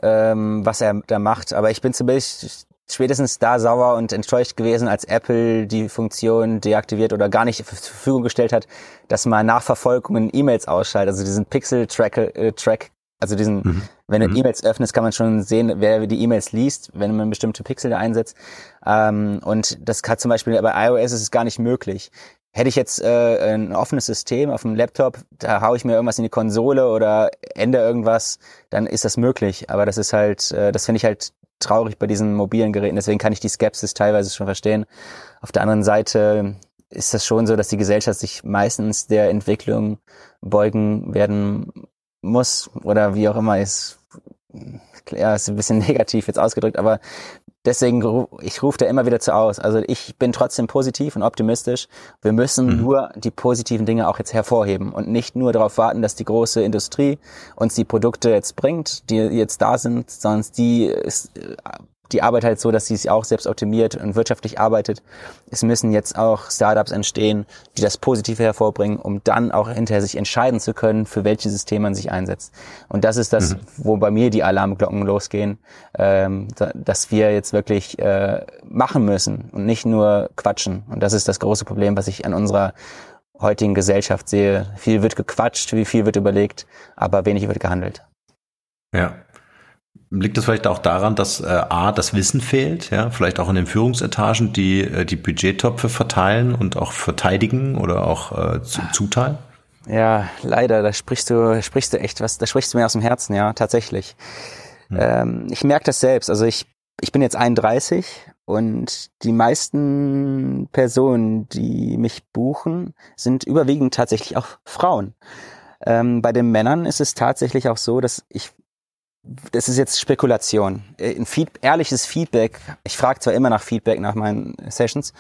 ähm, was er da macht. Aber ich bin zumindest spätestens da sauer und enttäuscht gewesen, als Apple die Funktion deaktiviert oder gar nicht zur Verfügung gestellt hat, dass man Nachverfolgungen E-Mails ausschaltet, also diesen Pixel-Track, äh, Track, also diesen, mhm. wenn du mhm. E-Mails öffnest, kann man schon sehen, wer die E-Mails liest, wenn man bestimmte Pixel da einsetzt. Ähm, und das hat zum Beispiel bei iOS ist es gar nicht möglich. Hätte ich jetzt äh, ein offenes System auf dem Laptop, da haue ich mir irgendwas in die Konsole oder ändere irgendwas, dann ist das möglich. Aber das ist halt, äh, das finde ich halt traurig bei diesen mobilen Geräten. Deswegen kann ich die Skepsis teilweise schon verstehen. Auf der anderen Seite ist das schon so, dass die Gesellschaft sich meistens der Entwicklung beugen werden muss oder wie auch immer ist. Ja, ist ein bisschen [laughs] negativ jetzt ausgedrückt, aber deswegen, ich rufe da immer wieder zu aus. Also ich bin trotzdem positiv und optimistisch. Wir müssen mhm. nur die positiven Dinge auch jetzt hervorheben und nicht nur darauf warten, dass die große Industrie uns die Produkte jetzt bringt, die jetzt da sind, sondern die ist, die Arbeit halt so, dass sie sich auch selbst optimiert und wirtschaftlich arbeitet. Es müssen jetzt auch Startups entstehen, die das Positive hervorbringen, um dann auch hinterher sich entscheiden zu können, für welche Systeme man sich einsetzt. Und das ist das, mhm. wo bei mir die Alarmglocken losgehen, ähm, dass wir jetzt wirklich äh, machen müssen und nicht nur quatschen. Und das ist das große Problem, was ich an unserer heutigen Gesellschaft sehe. Viel wird gequatscht, wie viel wird überlegt, aber wenig wird gehandelt. Ja. Liegt es vielleicht auch daran, dass äh, A, das Wissen fehlt, ja, vielleicht auch in den Führungsetagen, die äh, die Budgettöpfe verteilen und auch verteidigen oder auch äh, zu, zuteilen? Ja, leider, da sprichst du, sprichst du echt was, da sprichst du mir aus dem Herzen, ja, tatsächlich. Hm. Ähm, ich merke das selbst, also ich, ich bin jetzt 31 und die meisten Personen, die mich buchen, sind überwiegend tatsächlich auch Frauen. Ähm, bei den Männern ist es tatsächlich auch so, dass ich das ist jetzt Spekulation. Äh, ein Feed, ehrliches Feedback. Ich frage zwar immer nach Feedback nach meinen Sessions,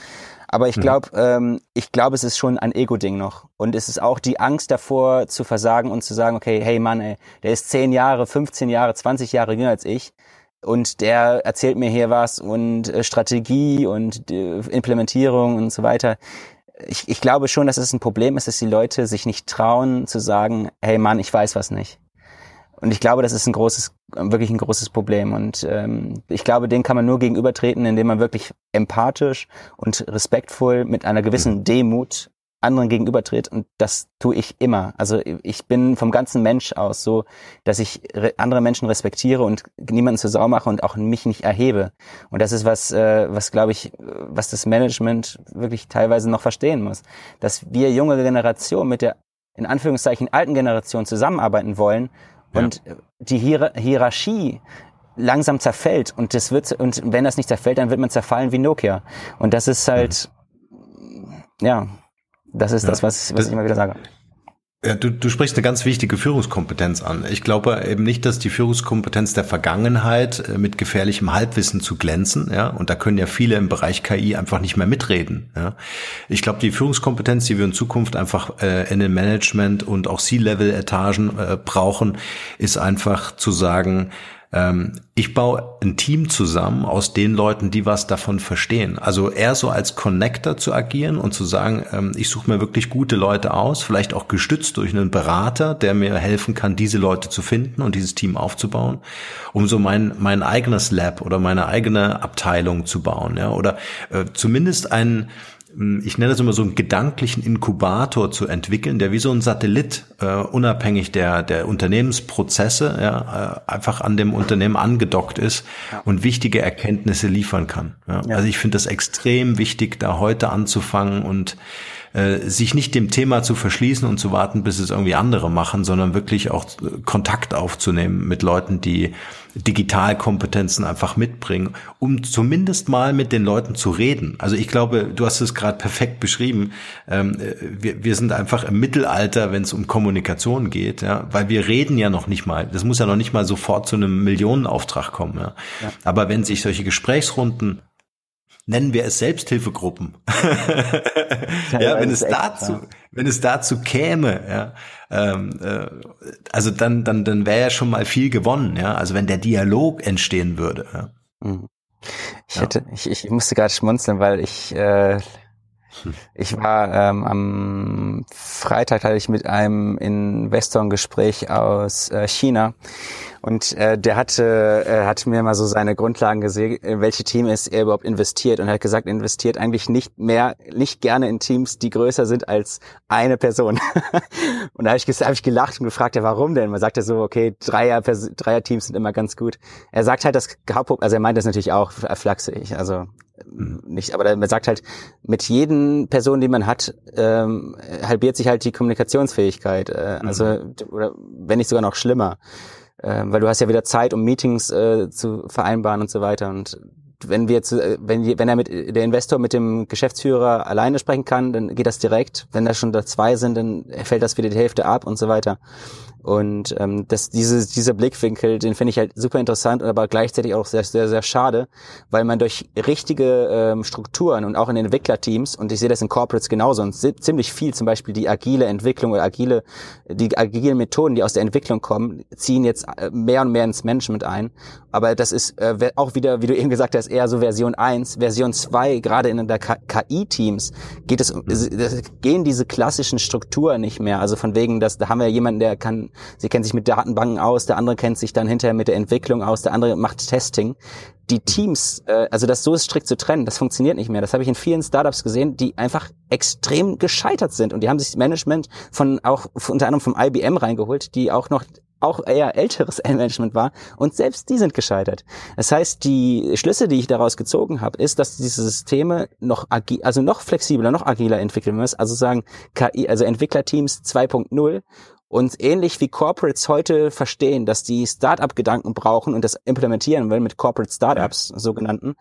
aber ich glaube, mhm. ähm, ich glaube, es ist schon ein Ego-Ding noch. Und es ist auch die Angst davor zu versagen und zu sagen, okay, hey Mann, ey, der ist 10 Jahre, 15 Jahre, 20 Jahre jünger als ich. Und der erzählt mir hier was und äh, Strategie und äh, Implementierung und so weiter. Ich, ich glaube schon, dass es ein Problem ist, dass die Leute sich nicht trauen zu sagen, hey Mann, ich weiß was nicht. Und ich glaube, das ist ein großes, wirklich ein großes Problem. Und ähm, ich glaube, den kann man nur gegenübertreten, indem man wirklich empathisch und respektvoll mit einer gewissen mhm. Demut anderen gegenübertritt. Und das tue ich immer. Also ich bin vom ganzen Mensch aus so, dass ich andere Menschen respektiere und niemanden zur Sau mache und auch mich nicht erhebe. Und das ist was, äh, was glaube ich, was das Management wirklich teilweise noch verstehen muss. Dass wir junge Generation mit der in Anführungszeichen alten Generation zusammenarbeiten wollen und ja. die Hier Hierarchie langsam zerfällt und das wird und wenn das nicht zerfällt, dann wird man zerfallen wie Nokia. Und das ist halt mhm. ja, das ist ja. das, was, was das, ich immer wieder sage. Ja, du, du sprichst eine ganz wichtige Führungskompetenz an. Ich glaube eben nicht, dass die Führungskompetenz der Vergangenheit äh, mit gefährlichem Halbwissen zu glänzen, ja, und da können ja viele im Bereich KI einfach nicht mehr mitreden, ja. Ich glaube, die Führungskompetenz, die wir in Zukunft einfach äh, in den Management und auch C-Level-Etagen äh, brauchen, ist einfach zu sagen, ich baue ein Team zusammen aus den Leuten, die was davon verstehen. Also eher so als Connector zu agieren und zu sagen, ähm, ich suche mir wirklich gute Leute aus, vielleicht auch gestützt durch einen Berater, der mir helfen kann, diese Leute zu finden und dieses Team aufzubauen, um so mein, mein eigenes Lab oder meine eigene Abteilung zu bauen, ja, oder äh, zumindest einen, ich nenne das immer so einen gedanklichen Inkubator zu entwickeln, der wie so ein Satellit äh, unabhängig der der Unternehmensprozesse ja, äh, einfach an dem Unternehmen angedockt ist ja. und wichtige Erkenntnisse liefern kann. Ja. Ja. Also ich finde das extrem wichtig, da heute anzufangen und äh, sich nicht dem Thema zu verschließen und zu warten, bis es irgendwie andere machen, sondern wirklich auch Kontakt aufzunehmen mit Leuten, die Digitalkompetenzen einfach mitbringen, um zumindest mal mit den Leuten zu reden. Also ich glaube, du hast es gerade perfekt beschrieben. Ähm, wir, wir sind einfach im Mittelalter, wenn es um Kommunikation geht, ja, weil wir reden ja noch nicht mal. Das muss ja noch nicht mal sofort zu einem Millionenauftrag kommen. Ja. ja. Aber wenn sich solche Gesprächsrunden nennen wir es Selbsthilfegruppen. [laughs] ja, ja wenn es dazu, ja. wenn es dazu käme, ja, ähm, äh, also dann, dann, dann wäre ja schon mal viel gewonnen, ja. Also wenn der Dialog entstehen würde. Ja. Mhm. Ich hätte, ich, ich musste gerade schmunzeln, weil ich äh, ich war ähm, am Freitag hatte ich mit einem Investor ein Gespräch aus äh, China und äh, der hatte, äh, hat mir mal so seine Grundlagen gesehen, in welche Teams er überhaupt investiert und er hat gesagt, investiert eigentlich nicht mehr, nicht gerne in Teams, die größer sind als eine Person. [laughs] und da habe ich, hab ich gelacht und gefragt, ja, warum denn? Man sagt ja so, okay, Dreier, Dreier Teams sind immer ganz gut. Er sagt halt, das Hauptproblem, also er meint das natürlich auch flachsig, also mhm. nicht, aber man sagt halt, mit jedem Person, die man hat, ähm, halbiert sich halt die Kommunikationsfähigkeit. Äh, also, mhm. oder wenn nicht sogar noch schlimmer äh, weil du hast ja wieder Zeit, um Meetings äh, zu vereinbaren und so weiter. Und wenn wir zu, äh, wenn, wenn er mit der Investor mit dem Geschäftsführer alleine sprechen kann, dann geht das direkt. Wenn da schon da zwei sind, dann fällt das wieder die Hälfte ab und so weiter. Und ähm, das, diese, dieser Blickwinkel, den finde ich halt super interessant, aber gleichzeitig auch sehr, sehr, sehr schade, weil man durch richtige ähm, Strukturen und auch in Entwicklerteams, und ich sehe das in Corporates genauso, und ziemlich viel zum Beispiel die agile Entwicklung oder agile, die agilen Methoden, die aus der Entwicklung kommen, ziehen jetzt äh, mehr und mehr ins Management ein. Aber das ist äh, auch wieder, wie du eben gesagt hast, eher so Version 1. Version 2, gerade in der KI-Teams, geht es, gehen diese klassischen Strukturen nicht mehr. Also von wegen, dass da haben wir jemanden, der kann, sie kennt sich mit Datenbanken aus, der andere kennt sich dann hinterher mit der Entwicklung aus, der andere macht Testing die Teams, äh, also das so strikt zu trennen, das funktioniert nicht mehr. Das habe ich in vielen Startups gesehen, die einfach extrem gescheitert sind und die haben sich das Management von auch unter anderem vom IBM reingeholt, die auch noch auch eher älteres [laughs] Management war und selbst die sind gescheitert. Das heißt, die Schlüsse, die ich daraus gezogen habe, ist, dass diese Systeme noch agil, also noch flexibler, noch agiler entwickeln müssen, also sagen KI, also Entwicklerteams 2.0 und ähnlich wie Corporates heute verstehen, dass die Startup-Gedanken brauchen und das implementieren wollen mit Corporate Startups, sogenannten,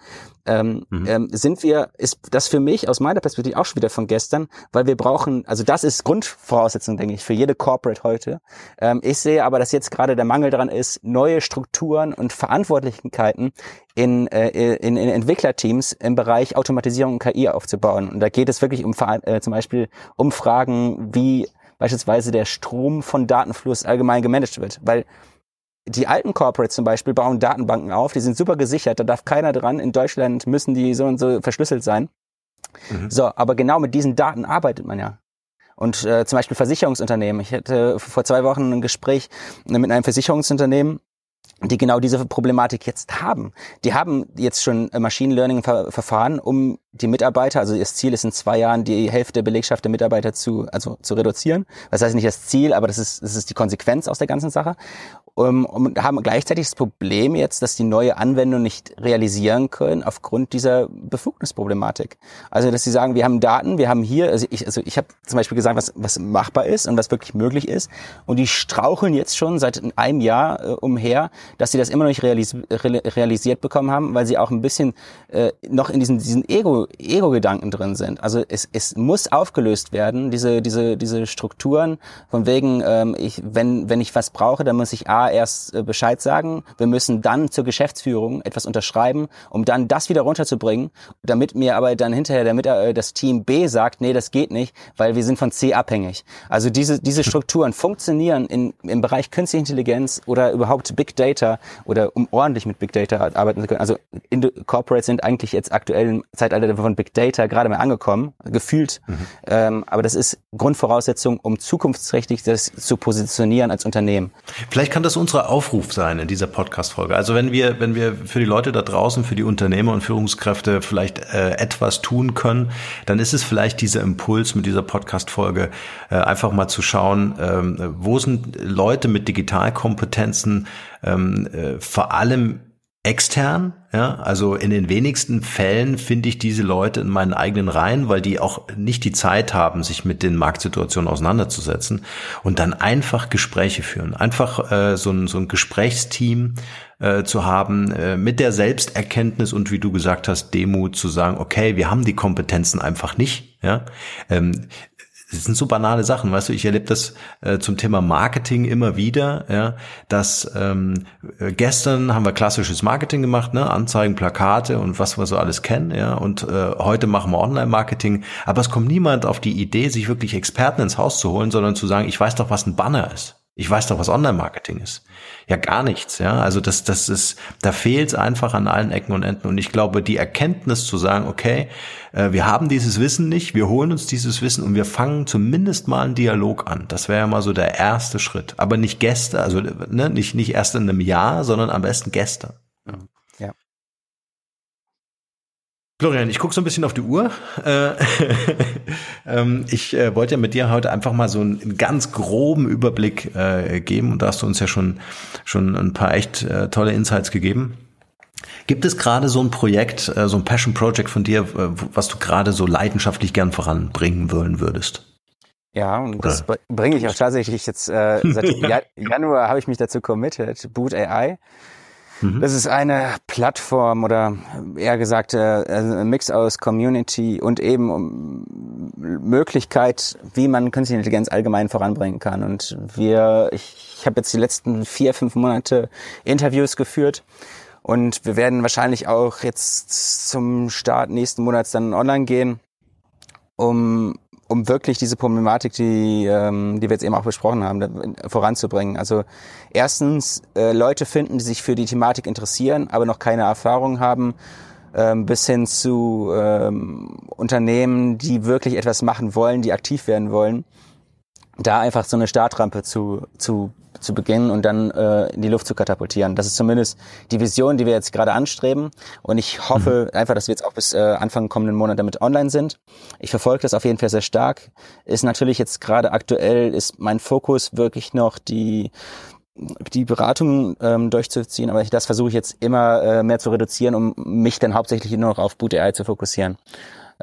ähm, mhm. ähm, sind wir, ist das für mich aus meiner Perspektive auch schon wieder von gestern, weil wir brauchen, also das ist Grundvoraussetzung, denke ich, für jede Corporate heute. Ähm, ich sehe aber, dass jetzt gerade der Mangel daran ist, neue Strukturen und Verantwortlichkeiten in, äh, in, in Entwicklerteams im Bereich Automatisierung und KI aufzubauen. Und da geht es wirklich um äh, zum Beispiel um Fragen wie beispielsweise der Strom von Datenfluss allgemein gemanagt wird. Weil die alten Corporates zum Beispiel bauen Datenbanken auf, die sind super gesichert, da darf keiner dran. In Deutschland müssen die so und so verschlüsselt sein. Mhm. So, aber genau mit diesen Daten arbeitet man ja. Und äh, zum Beispiel Versicherungsunternehmen. Ich hatte vor zwei Wochen ein Gespräch mit einem Versicherungsunternehmen, die genau diese Problematik jetzt haben. Die haben jetzt schon Machine Learning Verfahren, um die Mitarbeiter, also das Ziel ist in zwei Jahren die Hälfte der Belegschaft der Mitarbeiter zu, also zu reduzieren. Das heißt nicht das Ziel, aber das ist, das ist die Konsequenz aus der ganzen Sache. Um, und haben gleichzeitig das Problem jetzt, dass die neue Anwendung nicht realisieren können aufgrund dieser Befugnisproblematik. Also dass sie sagen, wir haben Daten, wir haben hier, also ich, also ich habe zum Beispiel gesagt, was, was machbar ist und was wirklich möglich ist. Und die straucheln jetzt schon seit einem Jahr äh, umher, dass sie das immer noch nicht realis realisiert bekommen haben, weil sie auch ein bisschen äh, noch in diesen, diesen Ego, Ego-Gedanken drin sind. Also es, es muss aufgelöst werden, diese, diese, diese Strukturen, von wegen, ähm, ich, wenn, wenn ich was brauche, dann muss ich A, erst äh, Bescheid sagen. Wir müssen dann zur Geschäftsführung etwas unterschreiben, um dann das wieder runterzubringen, damit mir aber dann hinterher damit äh, das Team B sagt, nee, das geht nicht, weil wir sind von C abhängig. Also diese, diese Strukturen funktionieren in, im Bereich künstliche Intelligenz oder überhaupt Big Data oder um ordentlich mit Big Data arbeiten zu können. Also Corporates sind eigentlich jetzt aktuell im Zeitalter von Big Data gerade mal angekommen, gefühlt. Mhm. Ähm, aber das ist Grundvoraussetzung, um zukunftsträchtig das zu positionieren als Unternehmen. Vielleicht kann das unser Aufruf sein in dieser Podcast-Folge. Also wenn wir, wenn wir für die Leute da draußen, für die Unternehmer und Führungskräfte vielleicht äh, etwas tun können, dann ist es vielleicht dieser Impuls mit dieser Podcast-Folge, äh, einfach mal zu schauen, ähm, wo sind Leute mit Digitalkompetenzen ähm, äh, vor allem extern, ja, also in den wenigsten Fällen finde ich diese Leute in meinen eigenen Reihen, weil die auch nicht die Zeit haben, sich mit den Marktsituationen auseinanderzusetzen und dann einfach Gespräche führen, einfach äh, so, ein, so ein Gesprächsteam äh, zu haben äh, mit der Selbsterkenntnis und wie du gesagt hast, Demut zu sagen, okay, wir haben die Kompetenzen einfach nicht, ja, ähm, das sind so banale Sachen, weißt du, ich erlebe das äh, zum Thema Marketing immer wieder, ja, dass ähm, äh, gestern haben wir klassisches Marketing gemacht, ne, Anzeigen, Plakate und was wir so alles kennen, ja, und äh, heute machen wir Online-Marketing, aber es kommt niemand auf die Idee, sich wirklich Experten ins Haus zu holen, sondern zu sagen, ich weiß doch, was ein Banner ist. Ich weiß doch, was Online-Marketing ist. Ja, gar nichts, ja. Also das, das ist, da fehlt es einfach an allen Ecken und Enden. Und ich glaube, die Erkenntnis zu sagen, okay, äh, wir haben dieses Wissen nicht, wir holen uns dieses Wissen und wir fangen zumindest mal einen Dialog an. Das wäre ja mal so der erste Schritt. Aber nicht gestern, also ne, nicht, nicht erst in einem Jahr, sondern am besten gestern. Ja. Florian, ich gucke so ein bisschen auf die Uhr. Äh, [laughs] ähm, ich äh, wollte ja mit dir heute einfach mal so einen ganz groben Überblick äh, geben und da hast du uns ja schon, schon ein paar echt tolle Insights gegeben. Gibt es gerade so ein Projekt, so ein Passion Project von dir, was du gerade so leidenschaftlich gern voranbringen wollen würdest? Ja, und das bringe ich auch tatsächlich jetzt äh, seit [laughs] Januar habe ich mich dazu committed, Boot AI. Mhm. Das ist eine Plattform oder eher gesagt äh, ein Mix aus Community und eben Möglichkeit, wie man künstliche Intelligenz allgemein voranbringen kann. Und wir, ich, ich habe jetzt die letzten vier, fünf Monate Interviews geführt und wir werden wahrscheinlich auch jetzt zum Start nächsten Monats dann online gehen, um um wirklich diese Problematik, die, ähm, die wir jetzt eben auch besprochen haben, voranzubringen. Also erstens äh, Leute finden, die sich für die Thematik interessieren, aber noch keine Erfahrung haben, ähm, bis hin zu ähm, Unternehmen, die wirklich etwas machen wollen, die aktiv werden wollen, da einfach so eine Startrampe zu, zu zu beginnen und dann äh, in die Luft zu katapultieren. Das ist zumindest die Vision, die wir jetzt gerade anstreben. Und ich hoffe mhm. einfach, dass wir jetzt auch bis äh, Anfang kommenden Monat damit online sind. Ich verfolge das auf jeden Fall sehr stark. Ist natürlich jetzt gerade aktuell, ist mein Fokus wirklich noch die die Beratung ähm, durchzuziehen, aber ich, das versuche ich jetzt immer äh, mehr zu reduzieren, um mich dann hauptsächlich nur noch auf Boot AI zu fokussieren.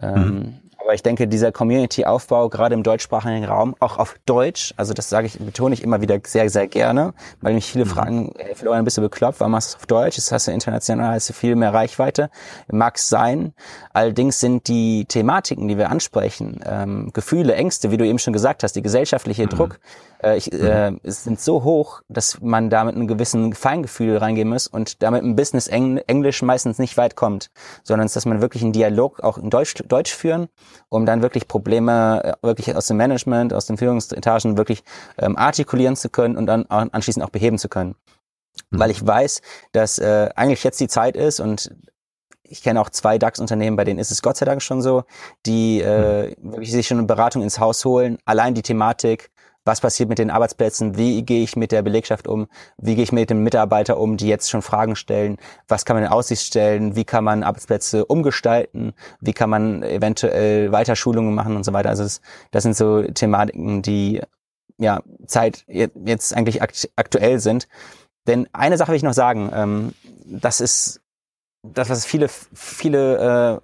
Ähm, mhm. Aber ich denke, dieser Community-Aufbau, gerade im deutschsprachigen Raum, auch auf Deutsch, also das sage ich, betone ich immer wieder sehr, sehr gerne, weil mich viele mhm. fragen, hey, Florian, bist du bekloppt, warum machst du es auf Deutsch? Jetzt hast du international, hast du viel mehr Reichweite. Mag sein. Allerdings sind die Thematiken, die wir ansprechen, ähm, Gefühle, Ängste, wie du eben schon gesagt hast, die gesellschaftliche mhm. Druck, äh, ich, äh, mhm. sind so hoch, dass man damit einen gewissen Feingefühl reingehen muss und damit im Business Eng Englisch meistens nicht weit kommt, sondern dass man wirklich einen Dialog auch in Deutsch, Deutsch führen, um dann wirklich Probleme äh, wirklich aus dem Management, aus den Führungsetagen wirklich ähm, artikulieren zu können und dann anschließend auch beheben zu können. Mhm. Weil ich weiß, dass äh, eigentlich jetzt die Zeit ist und ich kenne auch zwei DAX-Unternehmen, bei denen ist es Gott sei Dank schon so, die äh, mhm. wirklich sich schon eine Beratung ins Haus holen. Allein die Thematik, was passiert mit den Arbeitsplätzen, wie gehe ich mit der Belegschaft um, wie gehe ich mit den Mitarbeitern um, die jetzt schon Fragen stellen, was kann man in Aussicht stellen, wie kann man Arbeitsplätze umgestalten, wie kann man eventuell Weiterschulungen machen und so weiter. Also das, das sind so Thematiken, die ja Zeit jetzt eigentlich aktuell sind. Denn eine Sache will ich noch sagen, ähm, das ist das, was viele, viele,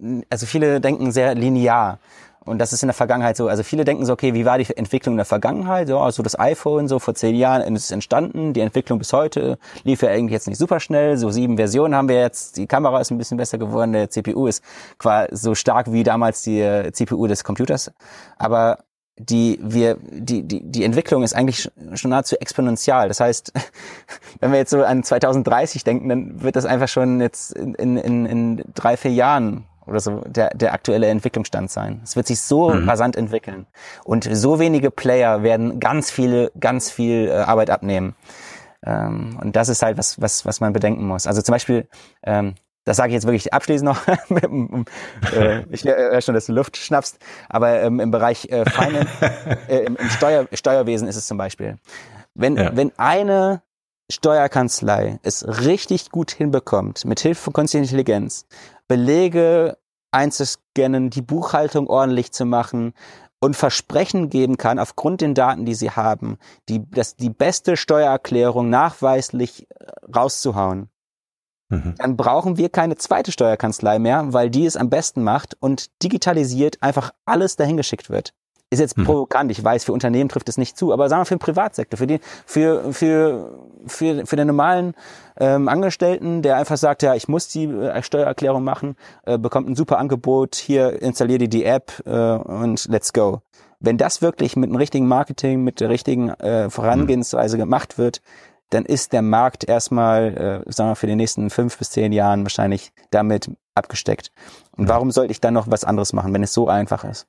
äh, also viele denken sehr linear. Und das ist in der Vergangenheit so. Also viele denken so, okay, wie war die Entwicklung in der Vergangenheit? So, also das iPhone so vor zehn Jahren ist entstanden. Die Entwicklung bis heute lief ja eigentlich jetzt nicht super schnell. So sieben Versionen haben wir jetzt. Die Kamera ist ein bisschen besser geworden. Der CPU ist quasi so stark wie damals die äh, CPU des Computers. Aber die wir die die die Entwicklung ist eigentlich schon nahezu exponentiell. Das heißt, [laughs] wenn wir jetzt so an 2030 denken, dann wird das einfach schon jetzt in in, in drei vier Jahren oder so der, der aktuelle Entwicklungsstand sein. Es wird sich so mhm. rasant entwickeln. Und so wenige Player werden ganz viele, ganz viel äh, Arbeit abnehmen. Ähm, und das ist halt was, was, was man bedenken muss. Also zum Beispiel, ähm, das sage ich jetzt wirklich abschließend noch, [laughs] äh, ich höre schon, dass du Luft schnappst, aber ähm, im Bereich äh, Finance, [laughs] äh, im, im Steuer, Steuerwesen ist es zum Beispiel. Wenn, ja. wenn eine Steuerkanzlei es richtig gut hinbekommt, mit Hilfe von künstlicher Intelligenz, Belege einzuscannen, die Buchhaltung ordentlich zu machen und Versprechen geben kann, aufgrund den Daten, die sie haben, die, das, die beste Steuererklärung nachweislich äh, rauszuhauen. Mhm. Dann brauchen wir keine zweite Steuerkanzlei mehr, weil die es am besten macht und digitalisiert einfach alles dahin geschickt wird ist jetzt mhm. provokant, ich weiß, für Unternehmen trifft es nicht zu, aber sagen wir für den Privatsektor, für die, für, für, für, für den normalen ähm, Angestellten, der einfach sagt, ja, ich muss die äh, Steuererklärung machen, äh, bekommt ein super Angebot, hier installier dir die App äh, und let's go. Wenn das wirklich mit dem richtigen Marketing, mit der richtigen äh, Vorangehensweise mhm. gemacht wird, dann ist der Markt erstmal, äh, sagen wir, für die nächsten fünf bis zehn Jahren wahrscheinlich damit abgesteckt. Und warum sollte ich dann noch was anderes machen, wenn es so einfach ist?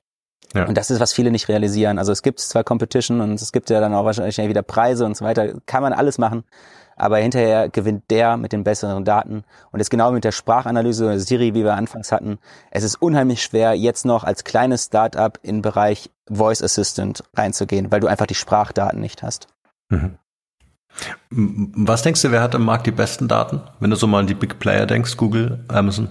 Ja. Und das ist, was viele nicht realisieren. Also es gibt zwar Competition und es gibt ja dann auch wahrscheinlich wieder Preise und so weiter, kann man alles machen, aber hinterher gewinnt der mit den besseren Daten. Und jetzt genau mit der Sprachanalyse Siri, wie wir anfangs hatten, es ist unheimlich schwer, jetzt noch als kleines Startup in Bereich Voice Assistant reinzugehen, weil du einfach die Sprachdaten nicht hast. Mhm. Was denkst du, wer hat im Markt die besten Daten? Wenn du so mal an die Big Player denkst, Google, Amazon?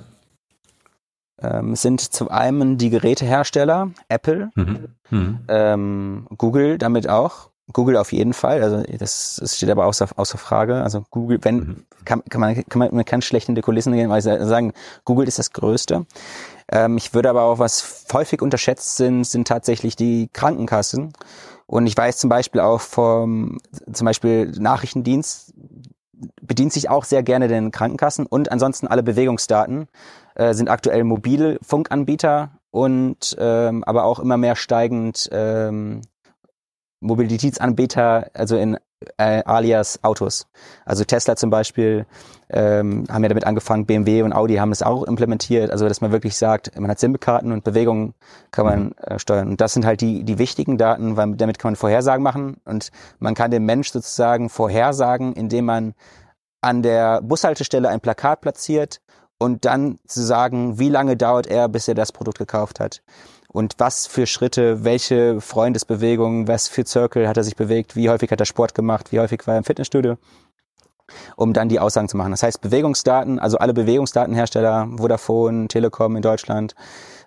Ähm, sind zum einen die Gerätehersteller, Apple, mhm. Mhm. Ähm, Google damit auch. Google auf jeden Fall, also das, das steht aber außer, außer Frage. Also Google, wenn, mhm. kann, kann, man, kann man mit ganz schlechten die Kulissen gehen, weil sie sagen, Google ist das Größte. Ähm, ich würde aber auch, was häufig unterschätzt sind, sind tatsächlich die Krankenkassen. Und ich weiß zum Beispiel auch vom, zum Beispiel Nachrichtendienst bedient sich auch sehr gerne den Krankenkassen und ansonsten alle Bewegungsdaten äh, sind aktuell Mobilfunkanbieter und ähm, aber auch immer mehr steigend ähm, Mobilitätsanbieter, also in äh, alias Autos. Also Tesla zum Beispiel ähm, haben ja damit angefangen, BMW und Audi haben es auch implementiert, also dass man wirklich sagt, man hat SIM-Karten und Bewegungen kann man äh, steuern. Und das sind halt die, die wichtigen Daten, weil damit kann man Vorhersagen machen und man kann dem Mensch sozusagen vorhersagen, indem man an der Bushaltestelle ein Plakat platziert und dann zu sagen, wie lange dauert er, bis er das Produkt gekauft hat und was für Schritte, welche Freundesbewegungen, was für Circle hat er sich bewegt, wie häufig hat er Sport gemacht, wie häufig war er im Fitnessstudio, um dann die Aussagen zu machen. Das heißt Bewegungsdaten, also alle Bewegungsdatenhersteller, Vodafone, Telekom in Deutschland,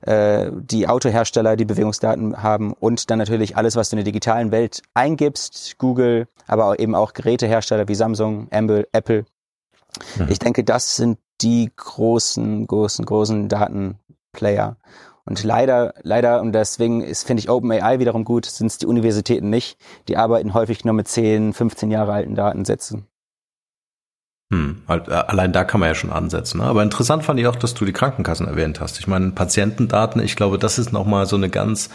äh, die Autohersteller, die Bewegungsdaten haben und dann natürlich alles, was du in der digitalen Welt eingibst, Google, aber eben auch Gerätehersteller wie Samsung, Apple. Mhm. Ich denke, das sind die großen, großen, großen Datenplayer. Und leider, leider, und deswegen ist, finde ich OpenAI wiederum gut, sind es die Universitäten nicht. Die arbeiten häufig nur mit 10, 15 Jahre alten Datensätzen. Hm, halt, äh, allein da kann man ja schon ansetzen. Ne? Aber interessant fand ich auch, dass du die Krankenkassen erwähnt hast. Ich meine, Patientendaten, ich glaube, das ist nochmal so eine ganz,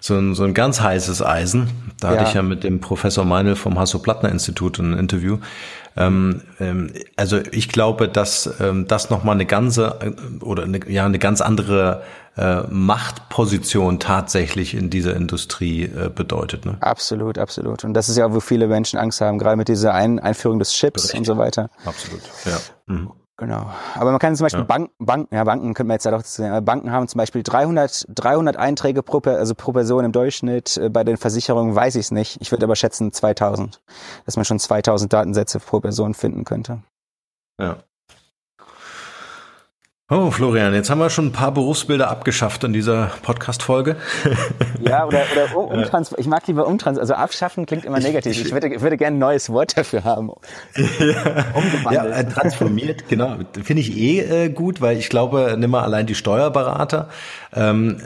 so ein, so ein ganz heißes Eisen. Da ja. hatte ich ja mit dem Professor Meinl vom Hasso-Plattner-Institut ein Interview. Ähm, ähm, also ich glaube, dass ähm, das nochmal eine ganze äh, oder eine, ja eine ganz andere äh, Machtposition tatsächlich in dieser Industrie äh, bedeutet. Ne? Absolut, absolut. Und das ist ja, wo viele Menschen Angst haben, gerade mit dieser Ein Einführung des Chips Richtig. und so weiter. Absolut, ja. Mhm. Genau. Aber man kann zum Beispiel ja. Banken, Banken, ja, Banken könnte man jetzt ja doch sehen. Banken haben zum Beispiel 300, 300 Einträge pro, also pro Person im Durchschnitt. Äh, bei den Versicherungen weiß ich es nicht. Ich würde aber schätzen 2000, dass man schon 2000 Datensätze pro Person finden könnte. Ja. Oh, Florian, jetzt haben wir schon ein paar Berufsbilder abgeschafft in dieser Podcast-Folge. [laughs] Ja, oder, oder [laughs] um, umtrans ich mag lieber umtrans, also abschaffen klingt immer negativ. Ich, ich würde, würde gerne ein neues Wort dafür haben. [laughs] Ja, ja äh, transformiert, genau. Finde ich eh äh, gut, weil ich glaube, nimm mal allein die Steuerberater. Ähm,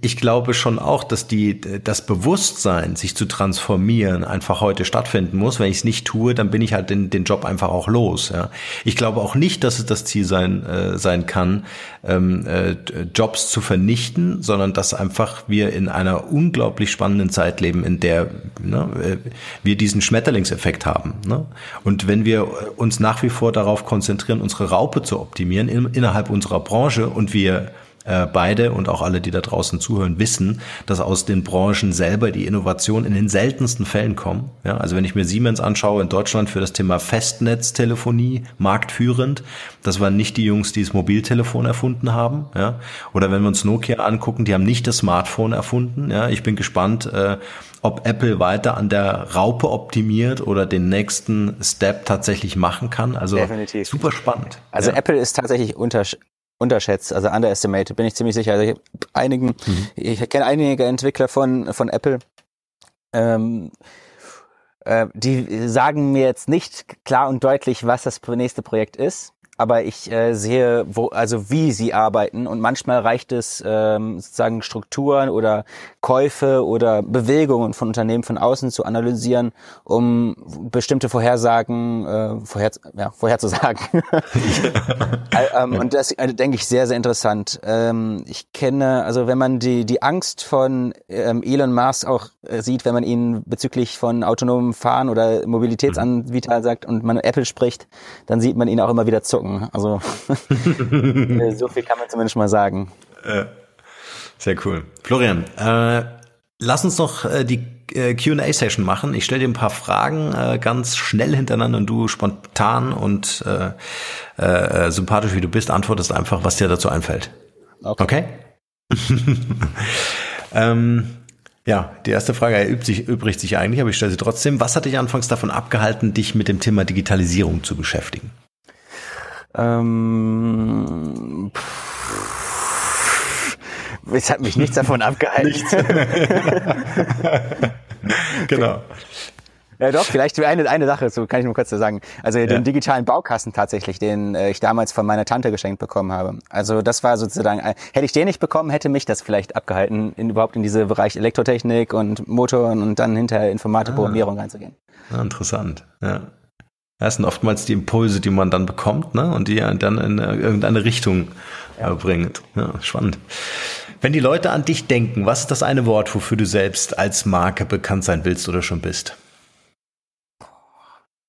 ich glaube schon auch, dass die, das Bewusstsein, sich zu transformieren, einfach heute stattfinden muss. Wenn ich es nicht tue, dann bin ich halt den, den Job einfach auch los. Ja. Ich glaube auch nicht, dass es das Ziel sein, äh, sein kann, ähm, äh, Jobs zu vernichten, sondern dass einfach wir in einer unglaublich spannenden Zeit leben, in der ne, äh, wir diesen Schmetterlingseffekt haben. Ne? Und wenn wir uns nach wie vor darauf konzentrieren, unsere Raupe zu optimieren in, innerhalb unserer Branche und wir äh, beide und auch alle, die da draußen zuhören, wissen, dass aus den Branchen selber die Innovationen in den seltensten Fällen kommen. Ja, also wenn ich mir Siemens anschaue in Deutschland für das Thema Festnetztelefonie marktführend, das waren nicht die Jungs, die das Mobiltelefon erfunden haben. Ja, oder wenn wir uns Nokia angucken, die haben nicht das Smartphone erfunden. Ja, ich bin gespannt. Äh, ob Apple weiter an der Raupe optimiert oder den nächsten Step tatsächlich machen kann. Also Definitiv. super spannend. Also ja. Apple ist tatsächlich unter, unterschätzt, also underestimated, bin ich ziemlich sicher. Also ich einigen, mhm. ich kenne einige Entwickler von, von Apple, ähm, äh, die sagen mir jetzt nicht klar und deutlich, was das nächste Projekt ist aber ich äh, sehe, wo, also wie sie arbeiten und manchmal reicht es ähm, sozusagen Strukturen oder Käufe oder Bewegungen von Unternehmen von außen zu analysieren, um bestimmte Vorhersagen äh, vorher, ja, vorherzusagen. [laughs] [laughs] ähm, und das äh, denke ich sehr, sehr interessant. Ähm, ich kenne, also wenn man die, die Angst von ähm, Elon Musk auch äh, sieht, wenn man ihn bezüglich von autonomem Fahren oder Mobilitätsanbieter sagt und man Apple spricht, dann sieht man ihn auch immer wieder zucken. Also [laughs] so viel kann man zumindest mal sagen. Sehr cool. Florian, äh, lass uns noch äh, die äh, QA-Session machen. Ich stelle dir ein paar Fragen äh, ganz schnell hintereinander und du spontan und äh, äh, sympathisch wie du bist, antwortest einfach, was dir dazu einfällt. Okay? okay? [laughs] ähm, ja, die erste Frage erübt sich, übrigt sich eigentlich, aber ich stelle sie trotzdem. Was hat dich anfangs davon abgehalten, dich mit dem Thema Digitalisierung zu beschäftigen? Ähm, es hat mich nichts davon abgehalten. Nichts. [laughs] genau. Ja, doch, vielleicht eine, eine Sache, so kann ich nur kurz sagen. Also ja. den digitalen Baukasten tatsächlich, den äh, ich damals von meiner Tante geschenkt bekommen habe. Also das war sozusagen, äh, hätte ich den nicht bekommen, hätte mich das vielleicht abgehalten, in, überhaupt in diese Bereich Elektrotechnik und Motoren und dann hinterher Informatik, ah. Programmierung reinzugehen. Ah, interessant, ja. Das sind oftmals die Impulse, die man dann bekommt, ne? Und die dann in irgendeine Richtung ja. bringt. Ja, spannend. Wenn die Leute an dich denken, was ist das eine Wort, wofür du selbst als Marke bekannt sein willst oder schon bist?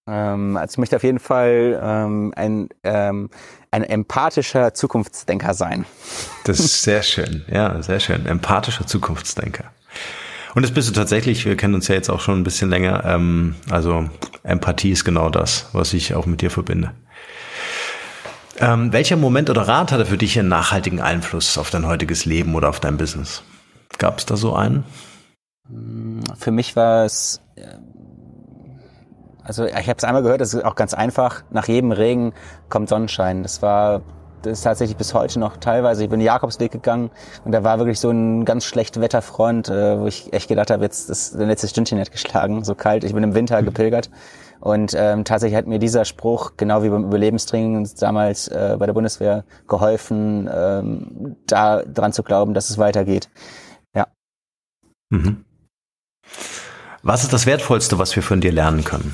Ähm, also ich möchte auf jeden Fall ähm, ein, ähm, ein empathischer Zukunftsdenker sein. Das ist sehr [laughs] schön, ja, sehr schön. Empathischer Zukunftsdenker. Und das bist du tatsächlich, wir kennen uns ja jetzt auch schon ein bisschen länger. Ähm, also Empathie ist genau das, was ich auch mit dir verbinde. Ähm, welcher Moment oder Rat hatte für dich einen nachhaltigen Einfluss auf dein heutiges Leben oder auf dein Business? Gab es da so einen? Für mich war es also ich habe es einmal gehört, das ist auch ganz einfach. Nach jedem Regen kommt Sonnenschein. Das war ist tatsächlich bis heute noch teilweise. Ich bin Jakobsweg gegangen und da war wirklich so ein ganz schlechter Wetterfront, äh, wo ich echt gedacht habe, jetzt ist der letzte Stündchen nicht geschlagen, so kalt. Ich bin im Winter mhm. gepilgert und ähm, tatsächlich hat mir dieser Spruch, genau wie beim Überlebenstraining damals äh, bei der Bundeswehr, geholfen, ähm, da dran zu glauben, dass es weitergeht. Ja. Mhm. Was ist das Wertvollste, was wir von dir lernen können?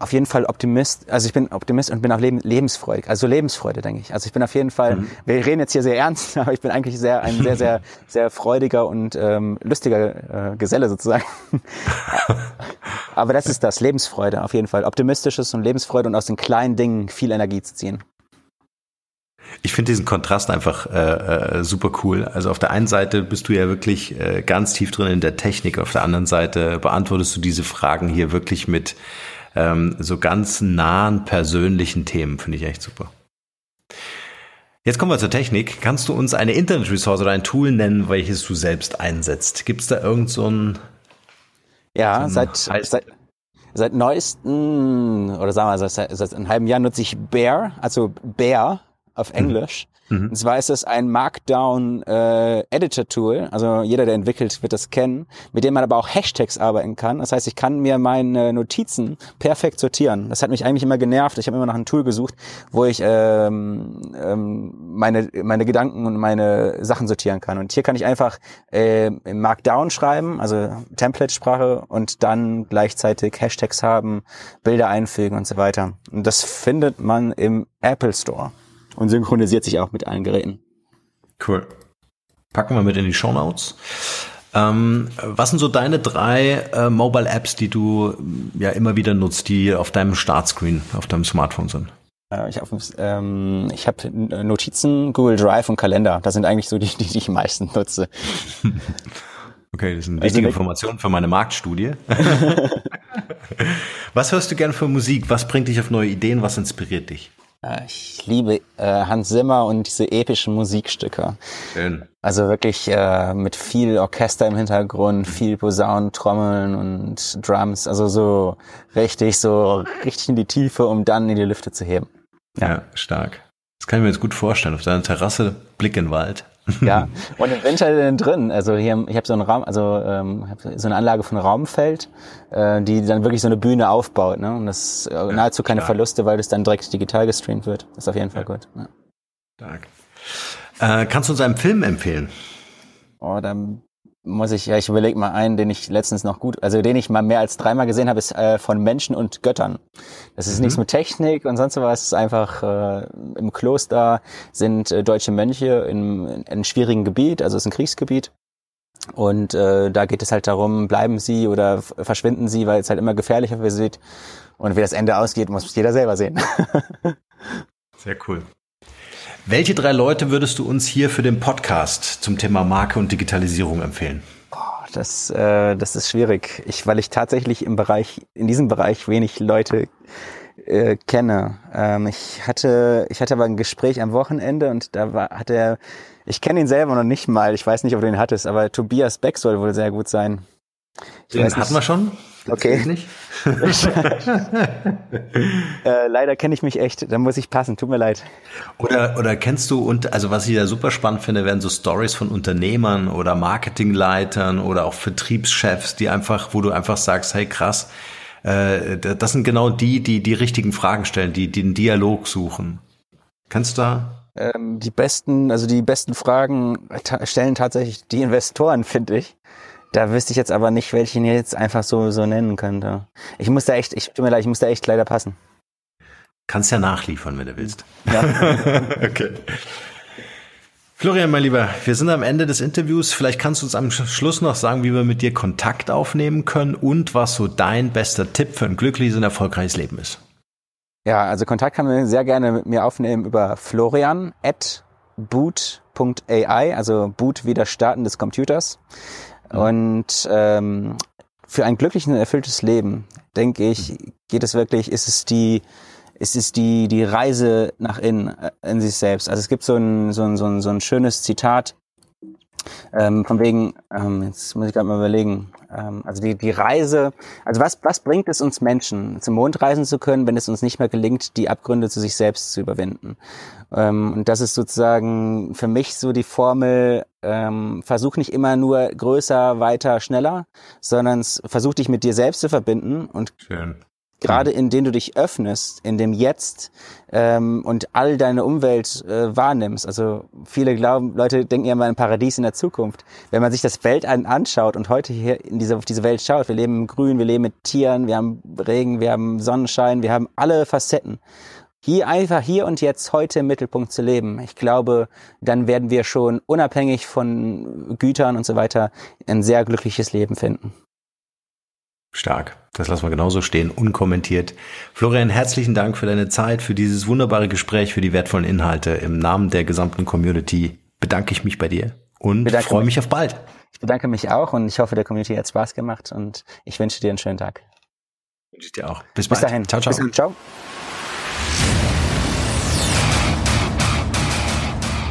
Auf jeden Fall Optimist. Also ich bin Optimist und bin auch lebensfreudig. Also Lebensfreude, denke ich. Also ich bin auf jeden Fall, mhm. wir reden jetzt hier sehr ernst, [laughs] aber ich bin eigentlich sehr, ein sehr, sehr, [laughs] sehr freudiger und ähm, lustiger äh, Geselle sozusagen. [laughs] aber das ist das, Lebensfreude auf jeden Fall. Optimistisches und Lebensfreude und aus den kleinen Dingen viel Energie zu ziehen. Ich finde diesen Kontrast einfach äh, äh, super cool. Also auf der einen Seite bist du ja wirklich äh, ganz tief drin in der Technik, auf der anderen Seite beantwortest du diese Fragen hier wirklich mit ähm, so ganz nahen persönlichen Themen. Finde ich echt super. Jetzt kommen wir zur Technik. Kannst du uns eine Internet-Resource oder ein Tool nennen, welches du selbst einsetzt? Gibt es da irgend so ein Ja, so ein seit, seit seit neuesten oder sagen wir seit, seit einem halben Jahr nutze ich Bear, also Bear auf Englisch. Mhm. Und zwar ist es ein Markdown äh, Editor Tool, also jeder, der entwickelt, wird das kennen, mit dem man aber auch Hashtags arbeiten kann. Das heißt, ich kann mir meine Notizen perfekt sortieren. Das hat mich eigentlich immer genervt. Ich habe immer nach einem Tool gesucht, wo ich ähm, ähm, meine meine Gedanken und meine Sachen sortieren kann. Und hier kann ich einfach äh, Markdown schreiben, also Template-Sprache und dann gleichzeitig Hashtags haben, Bilder einfügen und so weiter. Und das findet man im Apple Store und synchronisiert sich auch mit allen Geräten. Cool. Packen wir mit in die Show Notes. Ähm, was sind so deine drei äh, Mobile Apps, die du ja immer wieder nutzt, die auf deinem Startscreen, auf deinem Smartphone sind? Äh, ich habe ähm, ich hab Notizen, Google Drive und Kalender. Das sind eigentlich so die, die, die ich am meisten nutze. [laughs] Okay, das sind also wichtige Informationen für meine Marktstudie. [laughs] [laughs] was hörst du gern für Musik? Was bringt dich auf neue Ideen? Was inspiriert dich? Äh, ich liebe äh, Hans Zimmer und diese epischen Musikstücke. Schön. Also wirklich äh, mit viel Orchester im Hintergrund, viel Posaunen, Trommeln und Drums. Also so richtig, so richtig in die Tiefe, um dann in die Lüfte zu heben. Ja, ja stark. Das kann ich mir jetzt gut vorstellen. Auf deiner Terrasse, Blick in den Wald. [laughs] Ja, und im Winter drin. Also hier, ich habe so einen Raum, also ähm, so eine Anlage von Raumfeld, äh, die dann wirklich so eine Bühne aufbaut. Ne? Und das äh, ja, nahezu keine stark. Verluste, weil das dann direkt digital gestreamt wird. Das ist auf jeden Fall ja. gut. Ja. Stark. Äh, kannst du uns einen Film empfehlen? Oh, dann muss ich, ja, ich überlege mal einen, den ich letztens noch gut, also den ich mal mehr als dreimal gesehen habe, ist äh, von Menschen und Göttern. Das ist mhm. nichts mit Technik und sonst was, es ist einfach äh, im Kloster sind äh, deutsche Mönche in, in einem schwierigen Gebiet, also es ist ein Kriegsgebiet. Und äh, da geht es halt darum, bleiben sie oder verschwinden sie, weil es halt immer gefährlicher wird. Und wie das Ende ausgeht, muss jeder selber sehen. [laughs] Sehr cool. Welche drei Leute würdest du uns hier für den Podcast zum Thema Marke und Digitalisierung empfehlen? Das, äh, das ist schwierig, ich, weil ich tatsächlich im Bereich, in diesem Bereich wenig Leute äh, kenne. Ähm, ich hatte, ich hatte aber ein Gespräch am Wochenende und da war, hat er, ich kenne ihn selber noch nicht mal, ich weiß nicht, ob du ihn hattest, aber Tobias Beck soll wohl sehr gut sein. Ich Den hatten wir schon. Okay. Nicht. [laughs] äh, leider kenne ich mich echt, da muss ich passen, tut mir leid. Oder, oder kennst du, und also was ich da super spannend finde, werden so Stories von Unternehmern oder Marketingleitern oder auch Vertriebschefs, die einfach, wo du einfach sagst, hey krass, äh, das sind genau die, die die richtigen Fragen stellen, die, die den Dialog suchen. Kennst du da? Ähm, die besten, also die besten Fragen stellen tatsächlich die Investoren, finde ich Da wüsste ich jetzt aber nicht, welchen ihr jetzt einfach so, so nennen könnte. Ich muss da echt, ich tut mir leid, ich muss da echt leider passen. Kannst ja nachliefern, wenn du willst. Ja. [laughs] okay. Florian, mein Lieber, wir sind am Ende des Interviews. Vielleicht kannst du uns am Schluss noch sagen, wie wir mit dir Kontakt aufnehmen können und was so dein bester Tipp für ein glückliches und erfolgreiches Leben ist. Ja, also Kontakt kann man sehr gerne mit mir aufnehmen über florian at boot.ai, also Boot wie das Starten des Computers. Und ähm, für ein glückliches und erfülltes Leben, denke ich, geht es wirklich, ist es die ist es die, die Reise nach innen, äh, in sich selbst. Also es gibt so ein, so ein, so ein, so ein schönes Zitat, ähm, von wegen, ähm, jetzt muss ich gerade mal überlegen, ähm, also die, die Reise, also was, was bringt es uns Menschen, zum Mond reisen zu können, wenn es uns nicht mehr gelingt, die Abgründe zu sich selbst zu überwinden? Ähm, und das ist sozusagen für mich so die Formel, ähm, versuch nicht immer nur größer, weiter, schneller, sondern versuch dich mit dir selbst zu verbinden und Schön gerade in dem du dich öffnest, in dem Jetzt ähm, und all deine Umwelt äh, wahrnimmst. Also viele glauben, Leute denken ja mal ein Paradies in der Zukunft. Wenn man sich das Welt an, anschaut und heute hier in diese, auf diese Welt schaut, wir leben im Grün, wir leben mit Tieren, wir haben Regen, wir haben Sonnenschein, wir haben alle Facetten. Hier einfach hier und jetzt heute im Mittelpunkt zu leben. Ich glaube, dann werden wir schon unabhängig von Gütern und so weiter ein sehr glückliches Leben finden. Stark. Das lassen wir genauso stehen, unkommentiert. Florian, herzlichen Dank für deine Zeit, für dieses wunderbare Gespräch, für die wertvollen Inhalte. Im Namen der gesamten Community bedanke ich mich bei dir und bedanke freue mich auf bald. Ich bedanke mich auch und ich hoffe, der Community hat Spaß gemacht und ich wünsche dir einen schönen Tag. Wünsche ich dir auch. Bis, Bis dahin. Ciao, ciao. Bis dann. Ciao.